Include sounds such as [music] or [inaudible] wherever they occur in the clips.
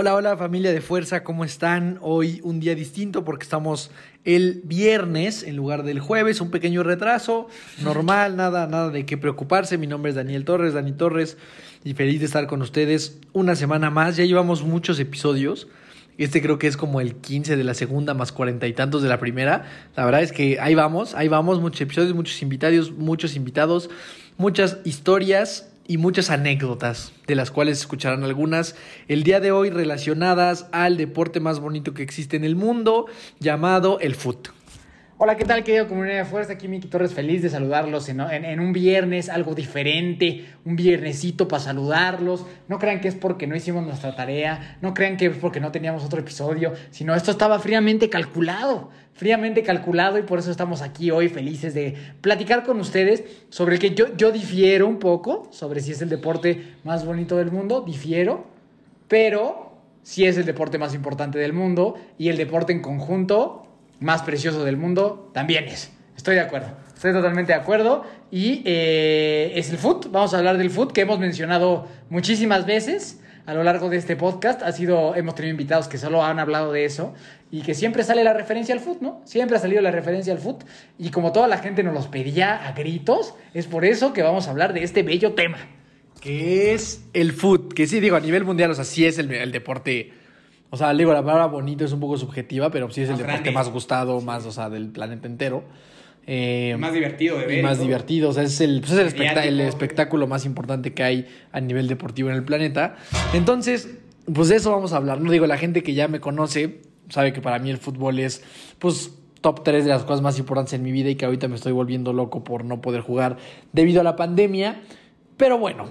Hola, hola familia de fuerza, ¿cómo están? Hoy un día distinto porque estamos el viernes en lugar del jueves, un pequeño retraso, normal, nada, nada de qué preocuparse. Mi nombre es Daniel Torres, Dani Torres, y feliz de estar con ustedes una semana más. Ya llevamos muchos episodios. Este creo que es como el 15 de la segunda más cuarenta y tantos de la primera. La verdad es que ahí vamos, ahí vamos, muchos episodios, muchos invitados, muchos invitados, muchas historias y muchas anécdotas, de las cuales escucharán algunas el día de hoy relacionadas al deporte más bonito que existe en el mundo, llamado el foot. Hola, ¿qué tal, querido comunidad de fuerza? Aquí Miki Torres, feliz de saludarlos en, en- en un viernes, algo diferente, un viernesito para saludarlos. No crean que es porque no hicimos nuestra tarea, no crean que es porque no teníamos otro episodio, sino esto estaba fríamente calculado, fríamente calculado y por eso estamos aquí hoy felices de platicar con ustedes sobre el que yo, yo difiero un poco, sobre si es el deporte más bonito del mundo, difiero, pero sí es el deporte más importante del mundo y el deporte en conjunto más precioso del mundo también es. Estoy de acuerdo. Estoy totalmente de acuerdo. Y eh, es el foot. Vamos a hablar del foot que hemos mencionado muchísimas veces a lo largo de este podcast. Ha sido, hemos tenido invitados que solo han hablado de eso y que siempre sale la referencia al foot, ¿no? Siempre ha salido la referencia al foot. Y como toda la gente nos los pedía a gritos, es por eso que vamos a hablar de este bello tema. que es el foot, que sí digo a nivel mundial, o sea, sí es el, el deporte, o sea, digo, la palabra bonito es un poco subjetiva, pero sí es el Más deporte grande. más gustado, más, o sea, del planeta entero. Eh, divertido de y más divertido, o sea, es el, pues es el, espectá- Mediático. el espectáculo más importante que hay a nivel deportivo en el planeta. Entonces, pues de eso vamos a hablar, no digo, la gente que ya me conoce sabe que para mí el fútbol es, pues, top 3 de las cosas más importantes en mi vida y que ahorita me estoy volviendo loco por no poder jugar debido a la pandemia. Pero bueno,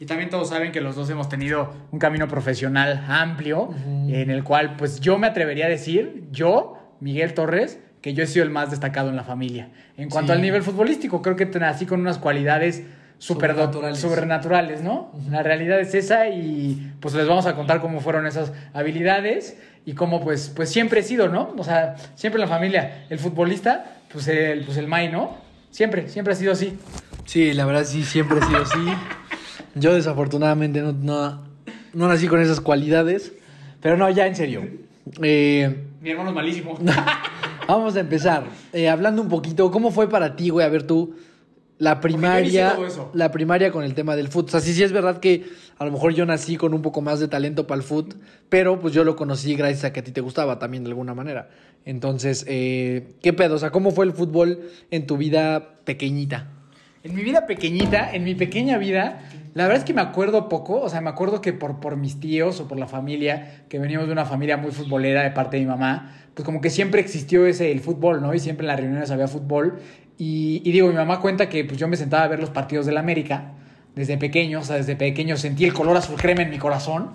Y también todos saben que los dos hemos tenido un camino profesional amplio, en el cual, pues yo me atrevería a decir, yo, Miguel Torres, que yo he sido el más destacado en la familia. En cuanto Sí. al nivel futbolístico, creo que nací con unas cualidades super Sobrenaturales. ¿no? La realidad es esa y pues les vamos a contar cómo fueron esas habilidades y cómo pues, pues siempre he sido, ¿no? O sea, siempre en la familia, el futbolista, pues el, pues el May, ¿no? Siempre, siempre ha sido así. Sí, la verdad sí, siempre he sido así. Yo desafortunadamente no, no, no nací con esas cualidades. Pero no, ya en serio. Eh, Mi hermano es malísimo. [laughs] vamos a empezar. Eh, hablando un poquito, ¿cómo fue para ti, güey? A ver tú, la primaria, la primaria con el tema del fútbol. O sea, sí, sí es verdad que a lo mejor yo nací con un poco más de talento para el fútbol, pero pues yo lo conocí gracias a que a ti te gustaba también de alguna manera. Entonces, eh, ¿qué pedo? O sea, ¿cómo fue el fútbol en tu vida pequeñita? En mi vida pequeñita, en mi pequeña vida, la verdad es que me acuerdo poco, o sea, me acuerdo que por, por mis tíos o por la familia, que venimos de una familia muy futbolera de parte de mi mamá, pues como que siempre existió ese, el fútbol, ¿no? Y siempre en las reuniones había fútbol. Y, y digo, mi mamá cuenta que pues yo me sentaba a ver los partidos del América desde pequeño, o sea, desde pequeño sentí el color azul crema en mi corazón.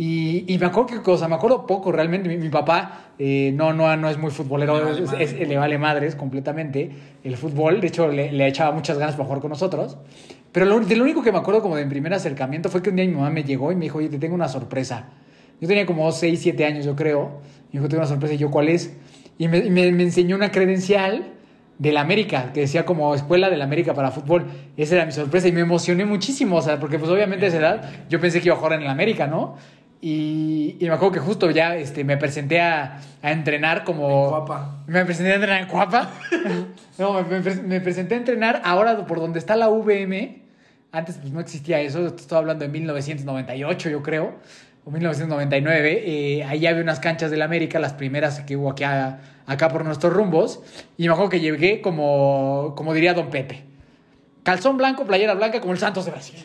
Y, y me acuerdo que cosa, me acuerdo poco realmente. Mi, mi papá eh, no, no, no es muy futbolero, Le vale es- es- le vale madres completamente el fútbol. De hecho, le, le echaba muchas ganas para jugar con nosotros. Pero lo, de lo único que me acuerdo como de mi primer acercamiento fue que un día mi mamá me llegó y me dijo, oye, te tengo una sorpresa. Yo tenía como 6, 7 años, yo creo. Me dijo, tengo una sorpresa. Y yo, ¿cuál es? Y me, me- me enseñó una credencial de la América, que decía como Escuela de la América para Fútbol. Esa era mi sorpresa y me emocioné muchísimo, o sea, porque pues obviamente a esa edad yo pensé que iba a jugar en la América, ¿no? Y, y me acuerdo que justo ya este, me presenté a, a entrenar como... En Cuapa. Me presenté a entrenar en Cuapa. [laughs] no, me, me presenté a entrenar ahora por donde está la VM. Antes pues no existía eso, estoy hablando de 1998 yo creo, o 1999. Eh, ahí había unas canchas del América, las primeras que hubo aquí a- acá por nuestros rumbos. Y me acuerdo que llegué como, como diría Don Pepe. Calzón blanco, playera blanca, como el Santos de Brasil.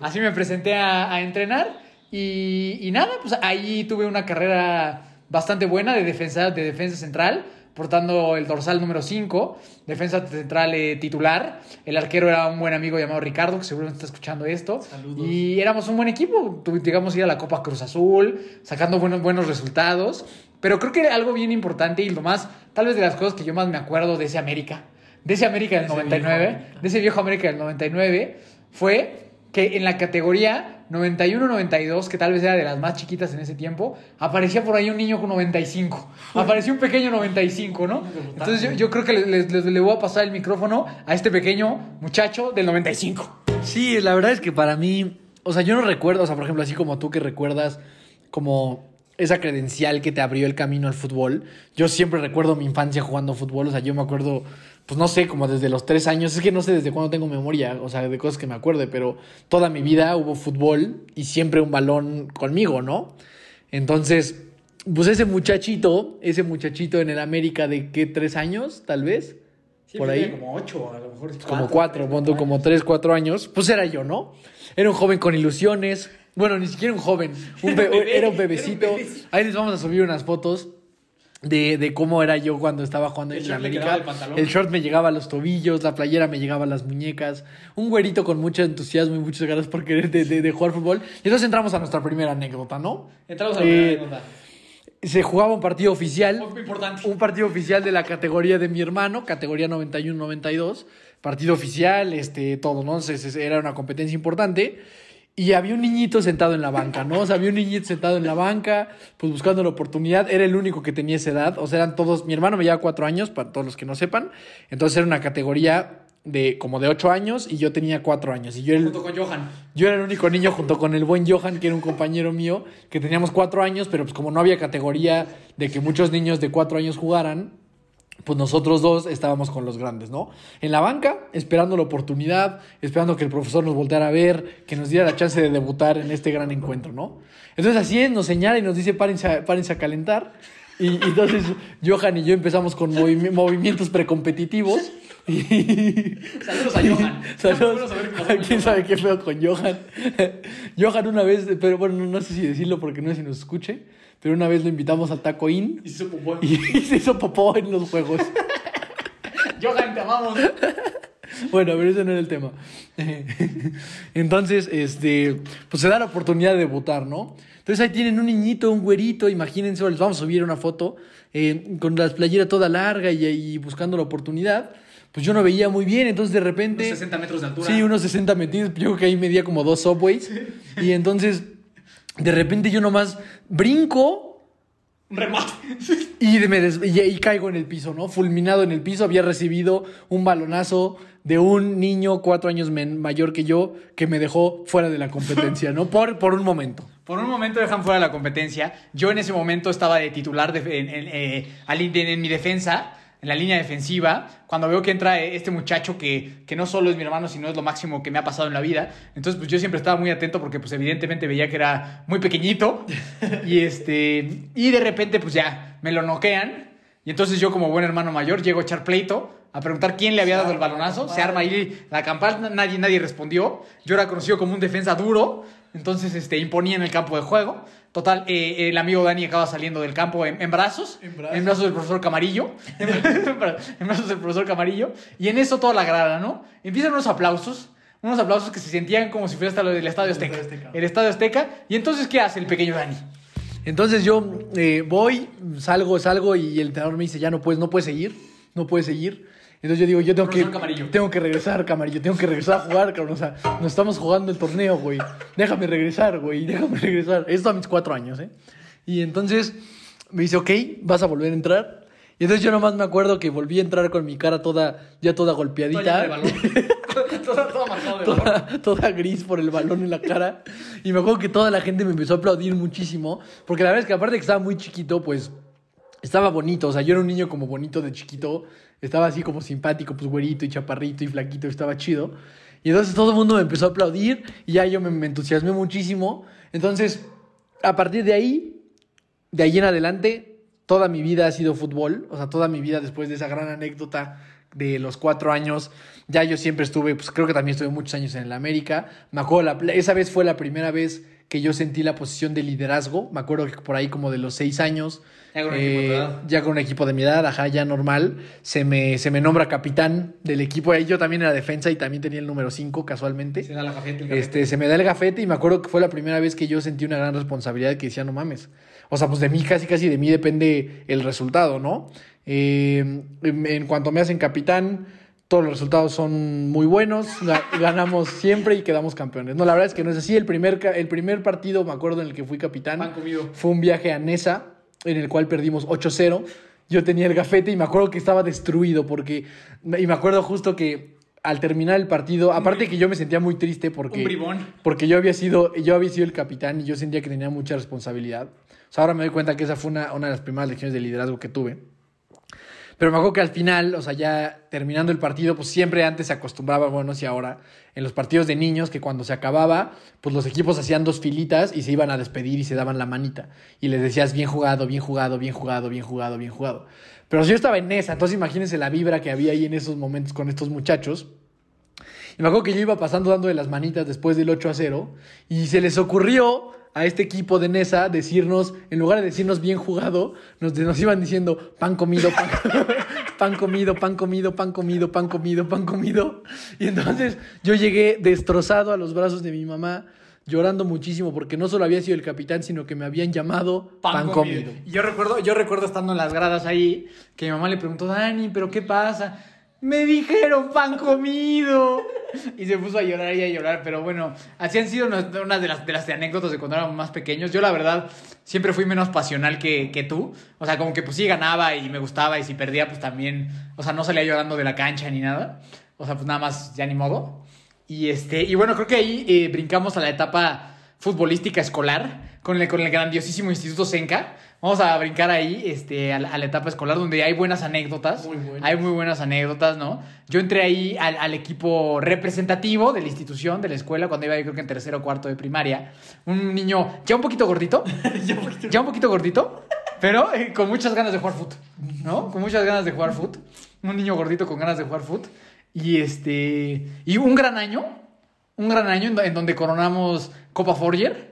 Así me presenté a, a entrenar y, y nada, pues ahí tuve una carrera bastante buena de defensa, de defensa central, portando el dorsal número 5, defensa central eh, titular. El arquero era un buen amigo llamado Ricardo, que seguro está escuchando esto. Saludos. Y éramos un buen equipo. Llegamos a ir a la Copa Cruz Azul, sacando buenos, buenos resultados. Pero creo que algo bien importante y lo más, tal vez de las cosas que yo más me acuerdo de ese América, de ese América del Ese 99, viejo América. de ese viejo América del 99, fue que en la categoría 91-92, que tal vez era de las más chiquitas en ese tiempo, aparecía por ahí un niño con 95. Apareció un pequeño 95, ¿no? Entonces yo, yo creo que les, les- le voy a pasar el micrófono a este pequeño muchacho del 95. Sí, la verdad es que para mí, o sea, yo no recuerdo, o sea, por ejemplo, así como tú que recuerdas como esa credencial que te abrió el camino al fútbol. Yo siempre recuerdo mi infancia jugando fútbol, o sea, yo me acuerdo, pues no sé, como desde los tres años, es que no sé desde cuándo tengo memoria, o sea, de cosas que me acuerde, pero toda mi vida hubo fútbol y siempre un balón conmigo, ¿no? Entonces, pues ese muchachito, ese muchachito en el América de qué, tres años, tal vez, por ahí Como 8, a lo mejor. como cuatro, pon tú, como tres, cuatro años, pues era yo, ¿no? Era un joven con ilusiones. Bueno, ni siquiera un joven, un [laughs] era un era un bebecito. Ahí les vamos a subir unas fotos de, de cómo era yo cuando estaba jugando El en América. pantalón. El short me llegaba a los tobillos, la playera me llegaba a las muñecas. Un güerito con mucho entusiasmo y muchas ganas por querer de, de- de jugar fútbol. Y entonces entramos a nuestra primera anécdota, ¿no? Entramos a Eh, la anécdota. Se jugaba un partido oficial Muy importante. un partido oficial de la categoría de mi hermano, categoría 91-92, partido oficial, este, todo, ¿no? Entonces, es- era una competencia importante. Y había un niñito sentado en la banca, ¿no? O sea, había un niñito sentado en la banca, pues buscando la oportunidad. Era el único que tenía esa edad. O sea, eran todos. Mi hermano me lleva cuatro años, para todos los que no sepan. Entonces era una categoría de como de ocho años y yo tenía cuatro años. Y yo era el, Junto con Johan. yo era el único niño junto con el buen Johan, que era un compañero mío, que teníamos cuatro años, pero pues como no había categoría de que muchos niños de cuatro años jugaran, pues nosotros dos estábamos con los grandes, ¿no? En la banca, esperando la oportunidad, esperando que el profesor nos volteara a ver, que nos diera la chance de debutar en este gran encuentro, ¿no? Entonces así es, nos señala y nos dice párense a, párense a calentar. Y, y entonces [laughs] Johan y yo empezamos con movi- movimientos precompetitivos. Y... [laughs] Saludos a Johan. [laughs] Saludos. Con ¿Quién sabe qué feo con Johan? Johan una vez, pero bueno, no, no sé si decirlo porque no sé si nos escuche, pero una vez lo invitamos al Taco In Y se hizo popó. y [laughs] se hizo popó en los juegos. [laughs] Johan, te amamos. Bueno, pero ese no era el tema. [laughs] Entonces, este, pues se da la oportunidad de debutar, ¿no? Entonces ahí tienen un niñito, un güerito, imagínense, les vamos a subir una foto eh, con la playera toda larga y, y buscando la oportunidad. Pues yo no veía muy bien, entonces de repente... Unos 60 metros de altura. Sí, unos 60 metidos. Yo creo que ahí medía como dos subways. Y entonces, de repente yo nomás brinco remate. y, de- me des- y, y caigo en el piso, ¿no? Fulminado en el piso. Había recibido un balonazo de un niño cuatro años mayor que yo que me dejó fuera de la competencia, ¿no? Por, por un momento. Por un momento dejan fuera la competencia. Yo en ese momento estaba de titular de- en, en, eh, en mi defensa, en la línea defensiva, cuando veo que entra este muchacho que, que no solo es mi hermano, sino es lo máximo que me ha pasado en la vida. Entonces, pues yo siempre estaba muy atento porque, pues evidentemente veía que era muy pequeñito. y, este, y de repente, pues ya, me lo noquean. Y entonces yo, como buen hermano mayor, llego a echar pleito, a preguntar quién le había dado el balonazo. Se arma ahí la campana, nadie, nadie respondió. Yo era conocido como un defensa duro, entonces este, imponía en el campo de juego. Total, eh, el amigo Dani acaba saliendo del campo en, en brazos, En en brazos. del profesor Camarillo, [laughs] en brazos del profesor Camarillo, y en eso toda la grada, ¿no? Empiezan unos aplausos, unos aplausos que se sentían como si fuera hasta lo del Estadio Azteca. Estadio Azteca. El Estadio Azteca, y entonces, ¿qué hace el pequeño Dani? Entonces yo eh, voy, salgo, salgo y el entrenador me dice, ya no puedes, no puedes seguir, no puedes seguir. Entonces yo digo, yo tengo que, Camarillo. tengo que regresar, Camarillo, tengo que regresar a jugar, cabrón. O sea, nos estamos jugando el torneo, güey. Déjame regresar, güey, déjame regresar. Esto a mis cuatro años, ¿eh? Y entonces me dice, ok, vas a volver a entrar. Y entonces yo nomás me acuerdo que volví a entrar con mi cara toda, ya toda golpeadita. balón. [laughs] toda, toda gris por el balón en la cara. Y me acuerdo que toda la gente me empezó a aplaudir muchísimo. Porque la verdad es que aparte de que estaba muy chiquito, pues estaba bonito. O sea, yo era un niño como bonito de chiquito. Estaba así como simpático, pues güerito y chaparrito y flaquito. Estaba chido. Y entonces todo el mundo me empezó a aplaudir. Y ya yo me, entusiasmé muchísimo. Entonces, a partir de ahí, de ahí en adelante, toda mi vida ha sido fútbol. O sea, toda mi vida después de esa gran anécdota de los cuatro años, ya yo siempre estuve, pues creo que también estuve muchos años en el América. Me la- esa vez fue la primera vez que yo sentí la posición de liderazgo. Me acuerdo que por ahí como de los seis años, Ya con un equipo de tu eh, ya con un equipo de mi edad, ajá, ya normal, se me, se me nombra capitán del equipo. Ahí yo también era defensa y también tenía el número 5 casualmente. Se da la el. Este, se me da el gafete y me acuerdo que fue la primera vez que yo sentí una gran responsabilidad que decía, no mames. O sea, pues de mí, casi, casi de mí depende el resultado, ¿no? Eh, en cuanto me hacen capitán, todos los resultados son muy buenos, ga- ganamos siempre y quedamos campeones. No, la verdad es que no es así. El primer, el primer partido, me acuerdo, en el que fui capitán, fue un viaje a Nesa, en el cual perdimos 8-0. Yo tenía el gafete y me acuerdo que estaba destruido porque... Y me acuerdo justo que al terminar el partido, aparte que yo me sentía muy triste porque... Un bribón. Porque yo había sido, yo había sido el capitán y yo sentía que tenía mucha responsabilidad. O sea, ahora me doy cuenta que esa fue una, una de las primeras lecciones de liderazgo que tuve. Pero me acuerdo que al final, o sea, ya terminando el partido, pues siempre antes se acostumbraba, bueno, no sé ahora, en los partidos de niños, que cuando se acababa, pues los equipos hacían dos filitas y se iban a despedir y se daban la manita. Y les decías, bien jugado, bien jugado, bien jugado, bien jugado, bien jugado. Pero si yo estaba en esa, entonces imagínense la vibra que había ahí en esos momentos con estos muchachos. Y me acuerdo que yo iba pasando dando de las manitas después del 8 a 0 y se les ocurrió a este equipo de Nesa decirnos, en lugar de decirnos bien jugado, nos, nos iban diciendo pan comido, pan, [laughs] pan comido, pan comido, pan comido, pan comido, pan comido. Y entonces yo llegué destrozado a los brazos de mi mamá, llorando muchísimo porque no solo había sido el capitán, sino que me habían llamado pan, comido. Y yo recuerdo, yo recuerdo estando en las gradas ahí, que mi mamá le preguntó, Dani, ¿pero qué pasa? Me dijeron pan comido. Y se puso a llorar y a llorar. Pero bueno, así han sido una de las, de las anécdotas de cuando éramos más pequeños. Yo, la verdad, siempre fui menos pasional que, que tú. O sea, como que pues sí ganaba y me gustaba. Y si perdía, pues también. O sea, no salía llorando de la cancha ni nada. O sea, pues nada más, ya ni modo. Y, este, y bueno, creo que ahí eh, brincamos a la etapa futbolística escolar con el, con el grandiosísimo Instituto Senca. Vamos a brincar ahí este, a, la, a la etapa escolar donde hay buenas anécdotas. Muy buenas. Hay muy buenas anécdotas, ¿no? Yo entré ahí al, al equipo representativo de la institución, de la escuela, cuando iba yo creo que en tercero o cuarto de primaria. Un niño ya un poquito gordito. [laughs] ya un poquito gordito, pero eh, con muchas ganas de jugar fútbol, ¿no? Con muchas ganas de jugar fútbol. Un niño gordito con ganas de jugar fútbol. Y este. Y un gran año. Un gran año en, en donde coronamos Copa Forger.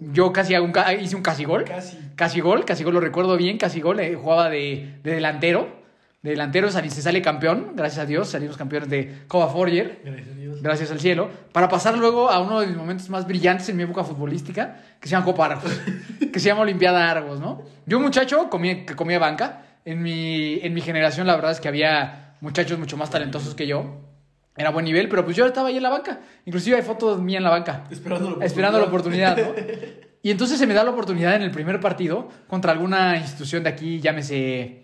Yo casi hago un hice un casi gol. Casi. Casi gol, casi gol lo recuerdo bien. Casi gol, eh, jugaba de, de delantero. De delantero se sale campeón, gracias a Dios, salimos campeones de Copa Forger Gracias a Dios. gracias al cielo, para pasar luego a uno de mis momentos más brillantes en mi época futbolística, que se llama Copa Argos, [laughs] que se llama Olimpiada Argos, ¿no? Yo, un muchacho comía, que comía banca, en mi, en mi generación la verdad es que había muchachos mucho más talentosos que yo, era buen nivel, pero pues yo estaba ahí en la banca, inclusive hay fotos mías en la banca, Esperando la esperando la oportunidad, ¿no? [laughs] Y entonces se me da la oportunidad en el primer partido contra alguna institución de aquí, llámese,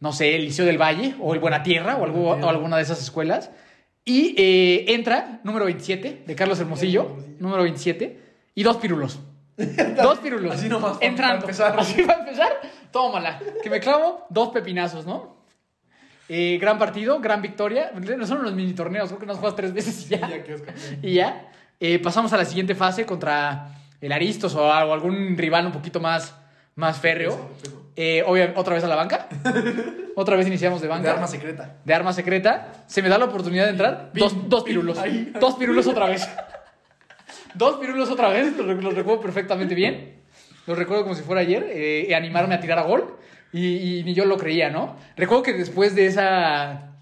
no sé, el Liceo del Valle o el Buena Tierra o, algo- o alguna de esas escuelas. Y eh, entra número 27 de Carlos Hermosillo, número 27, y dos pirulos. [laughs] Dos pirulos. Así nomás, Entrando. para empezar. Así para empezar, tómala. Que me clavo dos pepinazos, ¿no? Eh, gran partido, gran victoria. No son los mini torneos, creo que nos juegas tres veces y ya. Ya. Y ya. eh, pasamos a la siguiente fase contra el Aristos o, algo- algún rival un poquito más, más férreo. Eh, obvia- otra vez a la banca. [laughs] otra vez iniciamos de banca. De arma secreta. De arma secreta. Se me da la oportunidad de entrar. Dos, dos pirulos. ahí. Dos pirulos otra vez. [laughs] dos pirulos otra vez. Los, los recuerdo perfectamente bien. Los recuerdo como si fuera ayer. eh, animarme a tirar a gol. Y, y ni yo lo creía, ¿no? Recuerdo que después de esa.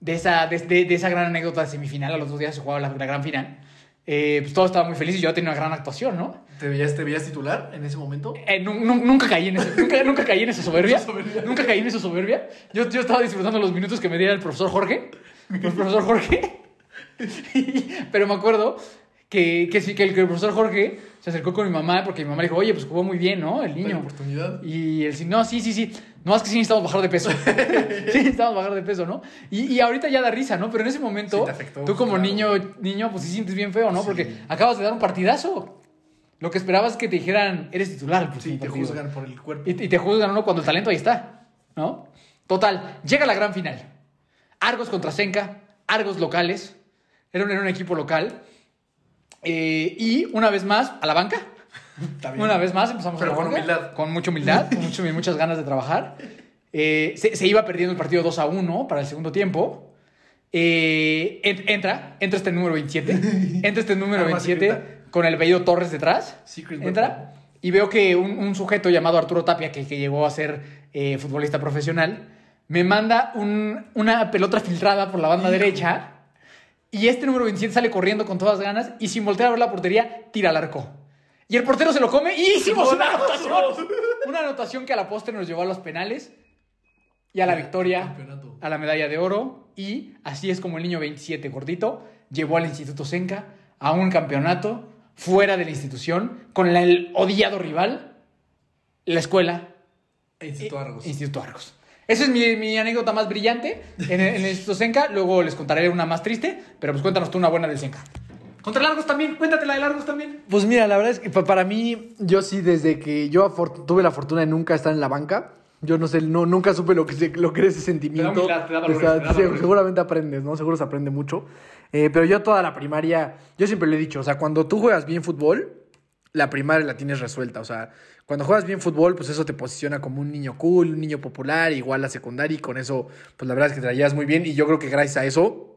De esa, de, de- de esa gran anécdota de semifinal, a los dos días se jugaba la, la gran final. eh, pues todos estaban muy felices y yo tenía una gran actuación, ¿no? ¿Te veías, ¿Te veías titular en ese momento? Eh, nu- nu- nunca caí en ese, [laughs] nunca, nunca caí en esa soberbia. Soberbia. Nunca caí en esa soberbia. Yo, yo estaba disfrutando los minutos que me diera el profesor Jorge. El profesor Jorge. [laughs] Pero me acuerdo que, que sí, que el, que el profesor Jorge se acercó con mi mamá porque mi mamá dijo, oye, pues jugó muy bien, ¿no? El niño. oportunidad. Y él sí, no, sí, sí, sí. No, es que sí necesitamos bajar de peso. [laughs] sí necesitamos bajar de peso, ¿no? Y, y ahorita ya da risa, ¿no? Pero en ese momento, Sí, te afectó, tú como claro. niño, niño, pues sí sientes bien feo, ¿no? Sí. Porque acabas de dar un partidazo. Lo que esperabas es que te dijeran, eres titular. el Sí, te partido". juzgan por el cuerpo. Y, y te juzgan uno cuando el talento ahí está, ¿no? Total, llega la gran final. Argos contra Senca, Argos locales. Era un, era un equipo local. Eh, y una vez más, a la banca. [laughs] Una vez más empezamos Pero a la con banca, humildad. Con mucha humildad, con mucho- muchas ganas de trabajar. Eh, se, se iba perdiendo el partido 2 a 1 para el segundo tiempo. Eh, en- entra, entra este número 27. [laughs] Entra este número Arma 27 secreta. con el apellido Torres detrás. Secret Entra y veo que un, un sujeto llamado Arturo Tapia, que, que llegó a ser eh, futbolista profesional, me manda un- una pelota filtrada por la banda derecha. Y este número 27 sale corriendo con todas ganas y sin voltear a ver la portería, tira al arco. Y el portero se lo come y hicimos una anotación. Una anotación que a la postre nos llevó a los penales. y a la victoria, a la medalla de oro. Y así es como el niño 27 gordito llevó al Instituto Senca a un campeonato fuera de la institución con el odiado rival, la escuela Instituto Argos. Instituto Argos. Esa es mi, mi anécdota más brillante en el, en el Instituto Senca. Luego les contaré una más triste, pero pues cuéntanos tú una buena del Senca. Contra el Argos también, cuéntate la del Argos también. Pues mira, la verdad es que pa- para mí, yo sí, desde que yo tuve la fortuna de nunca estar en la banca, yo no sé, no, nunca supe lo que, se- lo que era ese sentimiento. humildad, te da valores, Está- te da sí, valores. seguramente aprendes, ¿no? Seguro se aprende mucho. Eh, pero yo toda la primaria, yo siempre lo he dicho, o sea, cuando tú juegas bien fútbol, la primaria la tienes resuelta. O sea, cuando juegas bien fútbol, pues eso te posiciona como un niño cool, un niño popular, igual la secundaria, y con eso, pues la verdad es que te la llevas muy bien. Y yo creo que gracias a eso,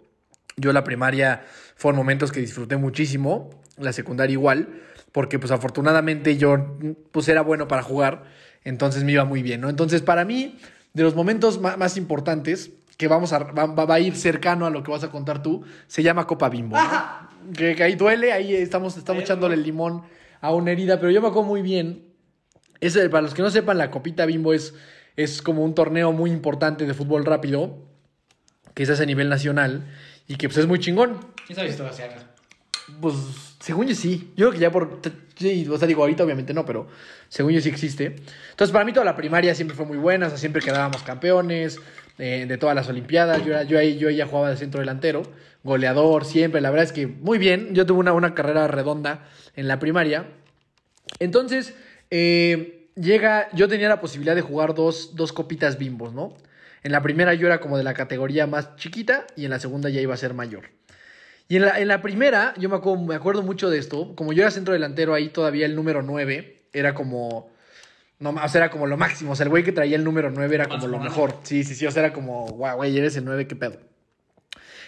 yo la primaria fueron momentos que disfruté muchísimo, la secundaria igual, porque pues afortunadamente yo pues era bueno para jugar, entonces me iba muy bien, ¿no? Entonces para mí, de los momentos más importantes, que vamos a, va, a ir cercano a lo que vas a contar tú, se llama Copa Bimbo. ¿no? Que, que ahí duele, ahí estamos, estamos echándole el limón a una herida, pero yo me acuerdo muy bien. Ese, para los que no sepan, la Copita Bimbo es, es como un torneo muy importante de fútbol rápido, que se hace a nivel nacional y que pues es muy chingón. ¿Quién sabe si esto va a ser? Pues, según yo sí. Yo creo que ya por. Sí, o sea, digo, ahorita obviamente no, pero según yo sí existe. Entonces, para mí toda la primaria siempre fue muy buena, o sea, siempre quedábamos campeones eh, de todas las Olimpiadas. Yo, era- yo ahí yo ya jugaba de centro delantero, goleador, siempre. La verdad es que muy bien. Yo tuve una, una carrera redonda en la primaria. Entonces, eh, llega. Yo tenía la posibilidad de jugar dos, dos copitas bimbos, ¿no? En la primera yo era como de la categoría más chiquita y en la segunda ya iba a ser mayor. Y en la, en la primera, yo me acuerdo, me acuerdo mucho de esto. Como yo era centro delantero, ahí todavía el número 9 era como. No, o sea, era como lo máximo. O sea, el güey que traía el número 9 era como lo mejor. Sí, sí, sí. O sea, era como, guau, güey, eres el 9, qué pedo.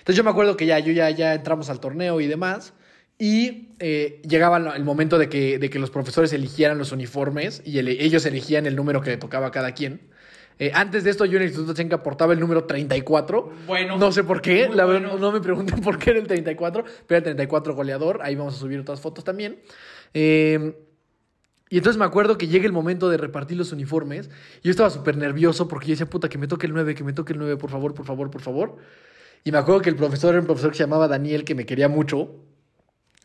Entonces yo me acuerdo que ya, yo ya, ya entramos al torneo y demás. Y eh, llegaba el momento de que, de que los profesores eligieran los uniformes y ellos elegían el número que le tocaba a cada quien. Eh, antes de esto, yo en el Instituto Chenca portaba el número 34. Bueno. No sé por qué, la verdad, bueno. no me pregunten [laughs] por qué era el 34, pero era el 34 goleador. Ahí vamos a subir otras fotos también. Eh, y entonces me acuerdo que llega el momento de repartir los uniformes. Y yo estaba súper nervioso porque yo decía, puta, que me toque el 9, que me toque el 9, por favor, por favor, por favor. Y me acuerdo que el profesor era un profesor que se llamaba Daniel, que me quería mucho.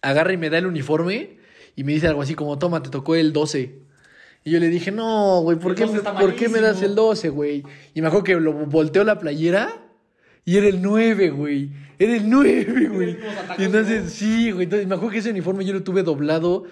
Agarra y me da el uniforme y me dice algo así como, toma, te tocó el 12. Y yo le dije, no, güey, ¿por, qué, 12 está ¿por qué me das malísimo". el 12, güey? Y me acuerdo que lo volteó la playera y era el 9, güey. Era el 9, güey. Y entonces, sí, güey. Entonces, me acuerdo que ese uniforme yo lo tuve doblado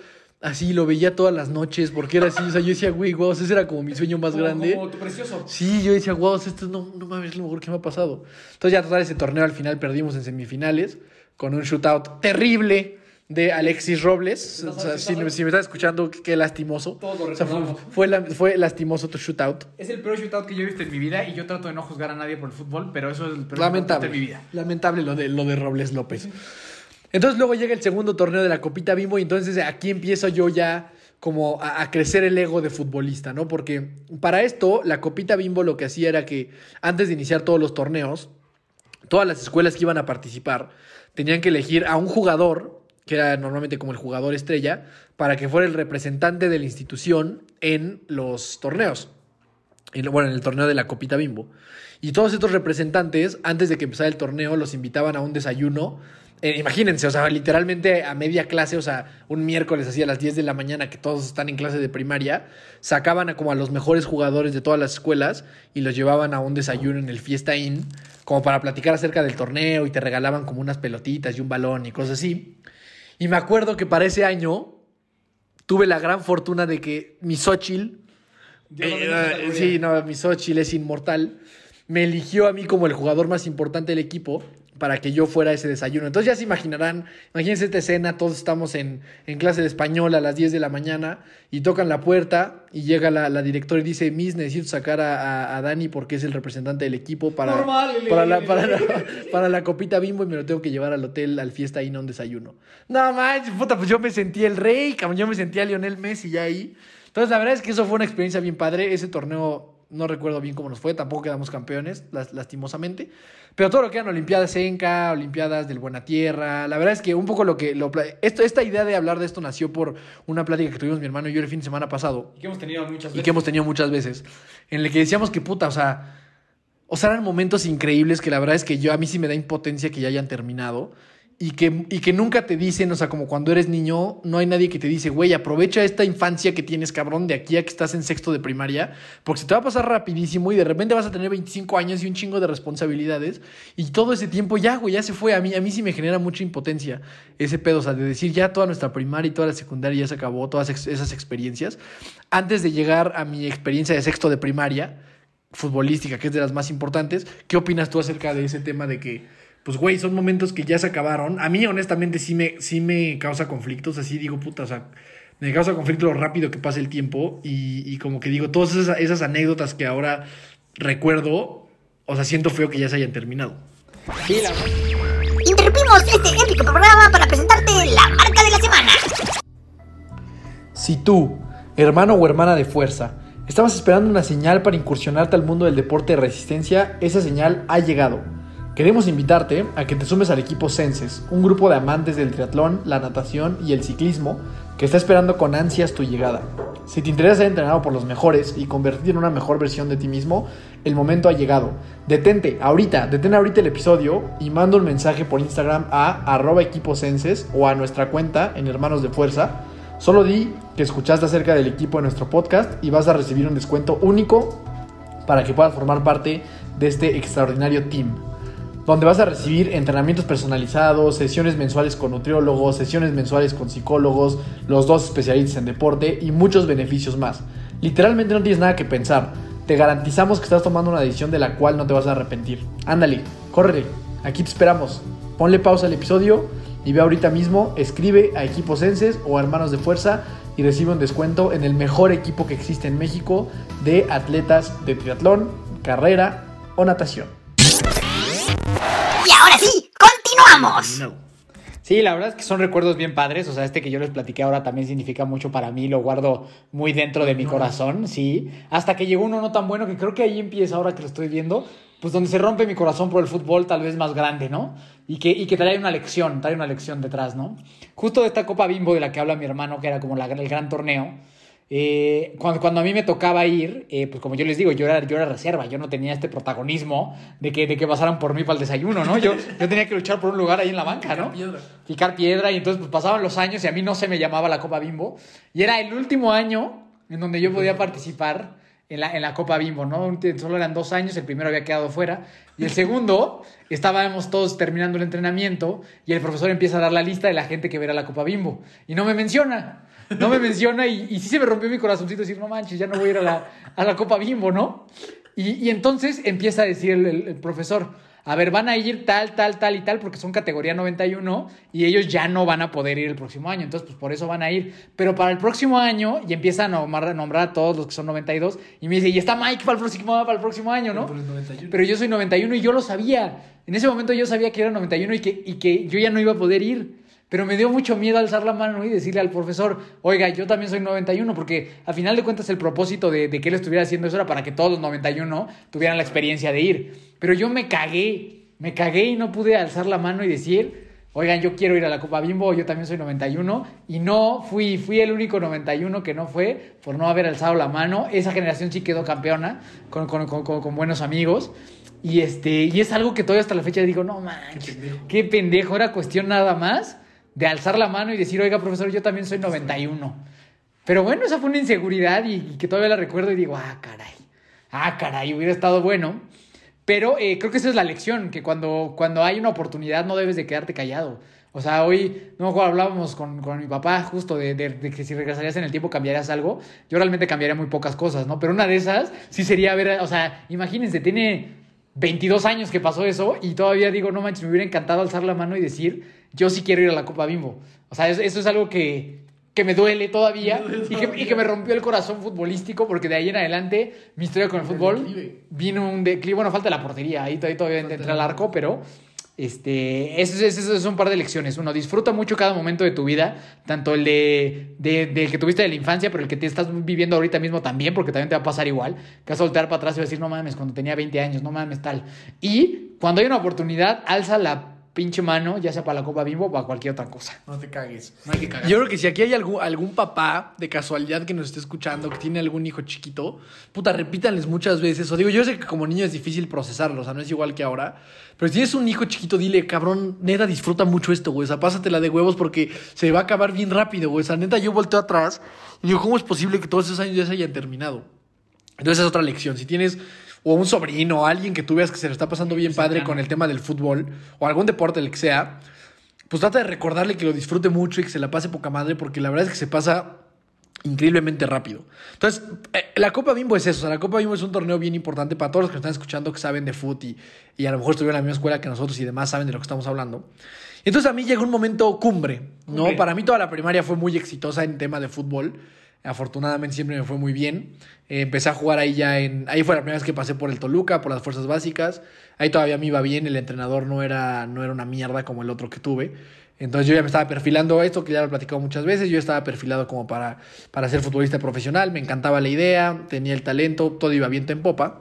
así, lo veía todas las noches porque era así. O sea, yo decía, güey, wow, ese era como mi sueño más Como- grande. Como tu precioso. Sí, yo decía, wow, esto no, no mames, es lo mejor que me ha pasado. Entonces ya total ese torneo al final perdimos en semifinales con un shootout terrible de Alexis Robles. O sea, si, me estás escuchando, qué, lastimoso. Todos lo O sea, fue, fue la- fue lastimoso tu shootout. Es el peor shootout que yo he visto en mi vida y yo trato de no juzgar a nadie por el fútbol, pero eso es el peor Lamentable. shootout de mi vida. Lamentable lo de, lo de Robles López. Entonces luego llega el segundo torneo de la Copita Bimbo y entonces aquí empiezo yo ya como a, crecer el ego de futbolista, ¿no? Porque para esto la Copita Bimbo lo que hacía era que antes de iniciar todos los torneos, todas las escuelas que iban a participar tenían que elegir a un jugador, que era normalmente como el jugador estrella, para que fuera el representante de la institución en los torneos. En- bueno, en el torneo de la Copita Bimbo. Y todos estos representantes, antes de que empezara el torneo, los invitaban a un desayuno. Eh, imagínense, o sea, literalmente a media clase, o sea, un miércoles así a las 10 de la mañana, que todos están en clase de primaria, sacaban a como a los mejores jugadores de todas las escuelas y los llevaban a un desayuno en el Fiesta Inn, como para platicar acerca del torneo y te regalaban como unas pelotitas y un balón y cosas así. Y me acuerdo que para ese año tuve la gran fortuna de que mi Xochitl eh, bendiga, eh, sí, no, mi Xochitl es inmortal. Me eligió a mí como el jugador más importante del equipo para que yo fuera a ese desayuno. Entonces ya se imaginarán, imagínense esta escena, todos estamos en, en clase de español a las 10 de la mañana y tocan la puerta y llega la, la directora y dice, Miss, necesito sacar a, a- a Dani porque es el representante del equipo para, Normal, para, la, para, la, para la copita bimbo y me lo tengo que llevar al hotel, al fiesta ahí, no un desayuno. No manches, puta, pues yo me sentí el rey, yo me sentía Lionel Messi ya ahí. Entonces, la verdad es que eso fue una experiencia bien padre. Ese torneo no recuerdo bien cómo nos fue, tampoco quedamos campeones, las- lastimosamente. Pero todo lo que eran Olimpiadas Enca, Olimpiadas del Buena Tierra, la verdad es que un poco lo que. Lo, esto, esta idea de hablar de esto nació por una plática que tuvimos mi hermano y yo el fin de semana pasado Y que hemos tenido muchas y veces. que hemos tenido muchas veces, en el que decíamos que puta, o sea, o sea, eran momentos increíbles que la verdad es que yo a mí sí me da impotencia que ya hayan terminado y que, y que nunca te dicen, o sea, como cuando eres niño, no hay nadie que te dice, güey, aprovecha esta infancia que tienes, cabrón, de aquí a que estás en sexto de primaria, porque se te va a pasar rapidísimo y de repente vas a tener 25 años y un chingo de responsabilidades y todo ese tiempo ya, güey, ya se fue. A mí, a mí sí me genera mucha impotencia ese pedo, o sea, de decir ya toda nuestra primaria y toda la secundaria ya se acabó, todas esas experiencias. Antes de llegar a mi experiencia de sexto de primaria, futbolística, que es de las más importantes, ¿qué opinas tú acerca de ese tema de que pues güey, son momentos que ya se acabaron. A mí honestamente sí me, sí me causa conflictos, así digo, puta, o sea, me causa conflicto lo rápido que pasa el tiempo y, como que digo, todas esas, esas, anécdotas que ahora recuerdo, o sea, siento feo que ya se hayan terminado. Sí, la... Interrumpimos este épico programa para presentarte la marca de la semana. Si tú, hermano o hermana de fuerza, estabas esperando una señal para incursionarte al mundo del deporte de resistencia, esa señal ha llegado. Queremos invitarte a que te sumes al equipo Senses, un grupo de amantes del triatlón, la natación y el ciclismo que está esperando con ansias tu llegada. Si te interesa ser entrenado por los mejores y convertirte en una mejor versión de ti mismo, el momento ha llegado. Detente ahorita, detén ahorita el episodio y manda un mensaje por Instagram a arroba equipo Senses o a nuestra cuenta en Hermanos de Fuerza. Solo di que escuchaste acerca del equipo de nuestro podcast y vas a recibir un descuento único para que puedas formar parte de este extraordinario team donde vas a recibir entrenamientos personalizados, sesiones mensuales con nutriólogos, sesiones mensuales con psicólogos, los dos especialistas en deporte y muchos beneficios más. Literalmente no tienes nada que pensar. Te garantizamos que estás tomando una decisión de la cual no te vas a arrepentir. Ándale, córrele, aquí te esperamos. Ponle pausa al episodio y ve ahorita mismo, escribe a equipos Senses o a Hermanos de Fuerza y recibe un descuento en el mejor equipo que existe en México de atletas de triatlón, carrera o natación. Y ahora sí, continuamos. Sí, la verdad es que son recuerdos bien padres. O sea, este que yo les platiqué ahora también significa mucho para mí. Lo guardo muy dentro de mi corazón, sí. Hasta que llegó uno no tan bueno, que creo que ahí empieza ahora que lo estoy viendo. Pues donde se rompe mi corazón por el fútbol, tal vez más grande, ¿no? Y que, y que trae una lección, trae una lección detrás, ¿no? Justo de esta Copa Bimbo de la que habla mi hermano, que era como la, el gran torneo eh, cuando, cuando, a mí me tocaba ir, eh, pues como yo les digo, yo era, yo era reserva, yo no tenía este protagonismo de que, de que pasaran por mí para el desayuno, ¿no? Yo, yo tenía que luchar por un lugar ahí en la banca, ¿no? Picar piedra. Picar piedra, y entonces pues pasaban los años y a mí no se me llamaba la Copa Bimbo. Y era el último año en donde yo podía participar en la, en la Copa Bimbo, ¿no? Solo eran dos años, el primero había quedado fuera, y el segundo estábamos todos terminando el entrenamiento y el profesor empieza a dar la lista de la gente que verá la Copa Bimbo, y no me menciona no me menciona y, y sí se me rompió mi corazoncito decir, no manches, ya no voy a ir a la, a la Copa Bimbo, ¿no? Y, y entonces empieza a decir el, el, profesor, a ver, van a ir tal, tal, tal y tal, porque son categoría 91 y ellos ya no van a poder ir el próximo año, entonces pues por eso van a ir. Pero para el próximo año, y empieza a nombrar, nombrar a todos los que son 92, y me dice, y está Mike para el próximo, para el próximo año, ¿no? Pero yo soy 91 y yo lo sabía. En ese momento yo sabía que era 91 y que, y que yo ya no iba a poder ir. Pero me dio mucho miedo alzar la mano y decirle al profesor, oiga, yo también soy 91, porque a final de cuentas el propósito de, que él estuviera haciendo eso era para que todos los 91 tuvieran la experiencia de ir. Pero yo me cagué, me cagué y no pude alzar la mano y decir, oigan, yo quiero ir a la Copa Bimbo, yo también soy 91, y no fui, fui el único 91 que no fue por no haber alzado la mano. Esa generación sí quedó campeona con, con, con, con buenos amigos. Y, este, y es algo que todavía hasta la fecha digo, no manches, qué pendejo, era cuestión nada más de alzar la mano y decir, oiga, profesor, yo también soy 91. Pero bueno, esa fue una inseguridad y, que todavía la recuerdo y digo, ah, caray, ah, caray, hubiera estado bueno. Pero eh, creo que esa es la lección, que cuando, cuando hay una oportunidad no debes de quedarte callado. O sea, hoy, no hablábamos con, con, mi papá justo de, de, que si regresarías en el tiempo cambiarías algo. Yo realmente cambiaría muy pocas cosas, ¿no? Pero una de esas sí sería ver, o sea, imagínense, tiene 22 años que pasó eso y todavía digo, no manches, me hubiera encantado alzar la mano y decir, yo sí quiero ir a la Copa Bimbo. O sea, eso, es algo que, que me duele todavía [laughs] y, que, y, que, me rompió el corazón futbolístico porque de ahí en adelante mi historia con el fútbol vino un declive. Bueno, falta la portería, ahí todavía, todavía entra al arco, pero este, eso, es un par de lecciones. Uno, disfruta mucho cada momento de tu vida, tanto el de, de, que tuviste de la infancia, pero el que te estás viviendo ahorita mismo también, porque también te va a pasar igual. Que vas a voltear para atrás y vas a decir, no mames, cuando tenía 20 años, no mames, tal. Y cuando hay una oportunidad, alza la pinche mano, ya sea para la Copa Bimbo o para cualquier otra cosa. No te cagues. No hay que cagar. Yo creo que si aquí hay algún, algún papá de casualidad que nos esté escuchando, que tiene algún hijo chiquito, puta, repítanles muchas veces. O digo, yo sé que como niño es difícil procesarlo, o sea, no es igual que ahora. Pero si tienes un hijo chiquito, dile, cabrón, neta, disfruta mucho esto, güey. O sea, pásatela de huevos porque se va a acabar bien rápido, güey. O sea, neta, yo volteo atrás y digo, ¿cómo es posible que todos esos años ya se hayan terminado? Entonces es otra lección. Si tienes o un sobrino o alguien que tú veas que se le está pasando bien padre con el tema del fútbol o algún deporte, el que sea, pues trata de recordarle que lo disfrute mucho y que se la pase poca madre porque la verdad es que se pasa increíblemente rápido. Entonces, eh, la Copa Bimbo es eso. O sea, la Copa Bimbo es un torneo bien importante para todos los que nos están escuchando que saben de fútbol y, y a lo mejor estuvieron en la misma escuela que nosotros y demás saben de lo que estamos hablando. Entonces, a mí llegó un momento cumbre, ¿no? Para mí toda la primaria fue muy exitosa en tema de fútbol. Afortunadamente siempre me fue muy bien. Eh, empecé a jugar ahí ya en... Ahí fue la primera vez que pasé por el Toluca, por las fuerzas básicas. Ahí todavía me iba bien, el entrenador no era, no era una mierda como el otro que tuve. Entonces yo ya me estaba perfilando esto, que ya lo he platicado muchas veces, yo estaba perfilado como para, para ser futbolista profesional, me encantaba la idea, tenía el talento, todo iba viento en popa.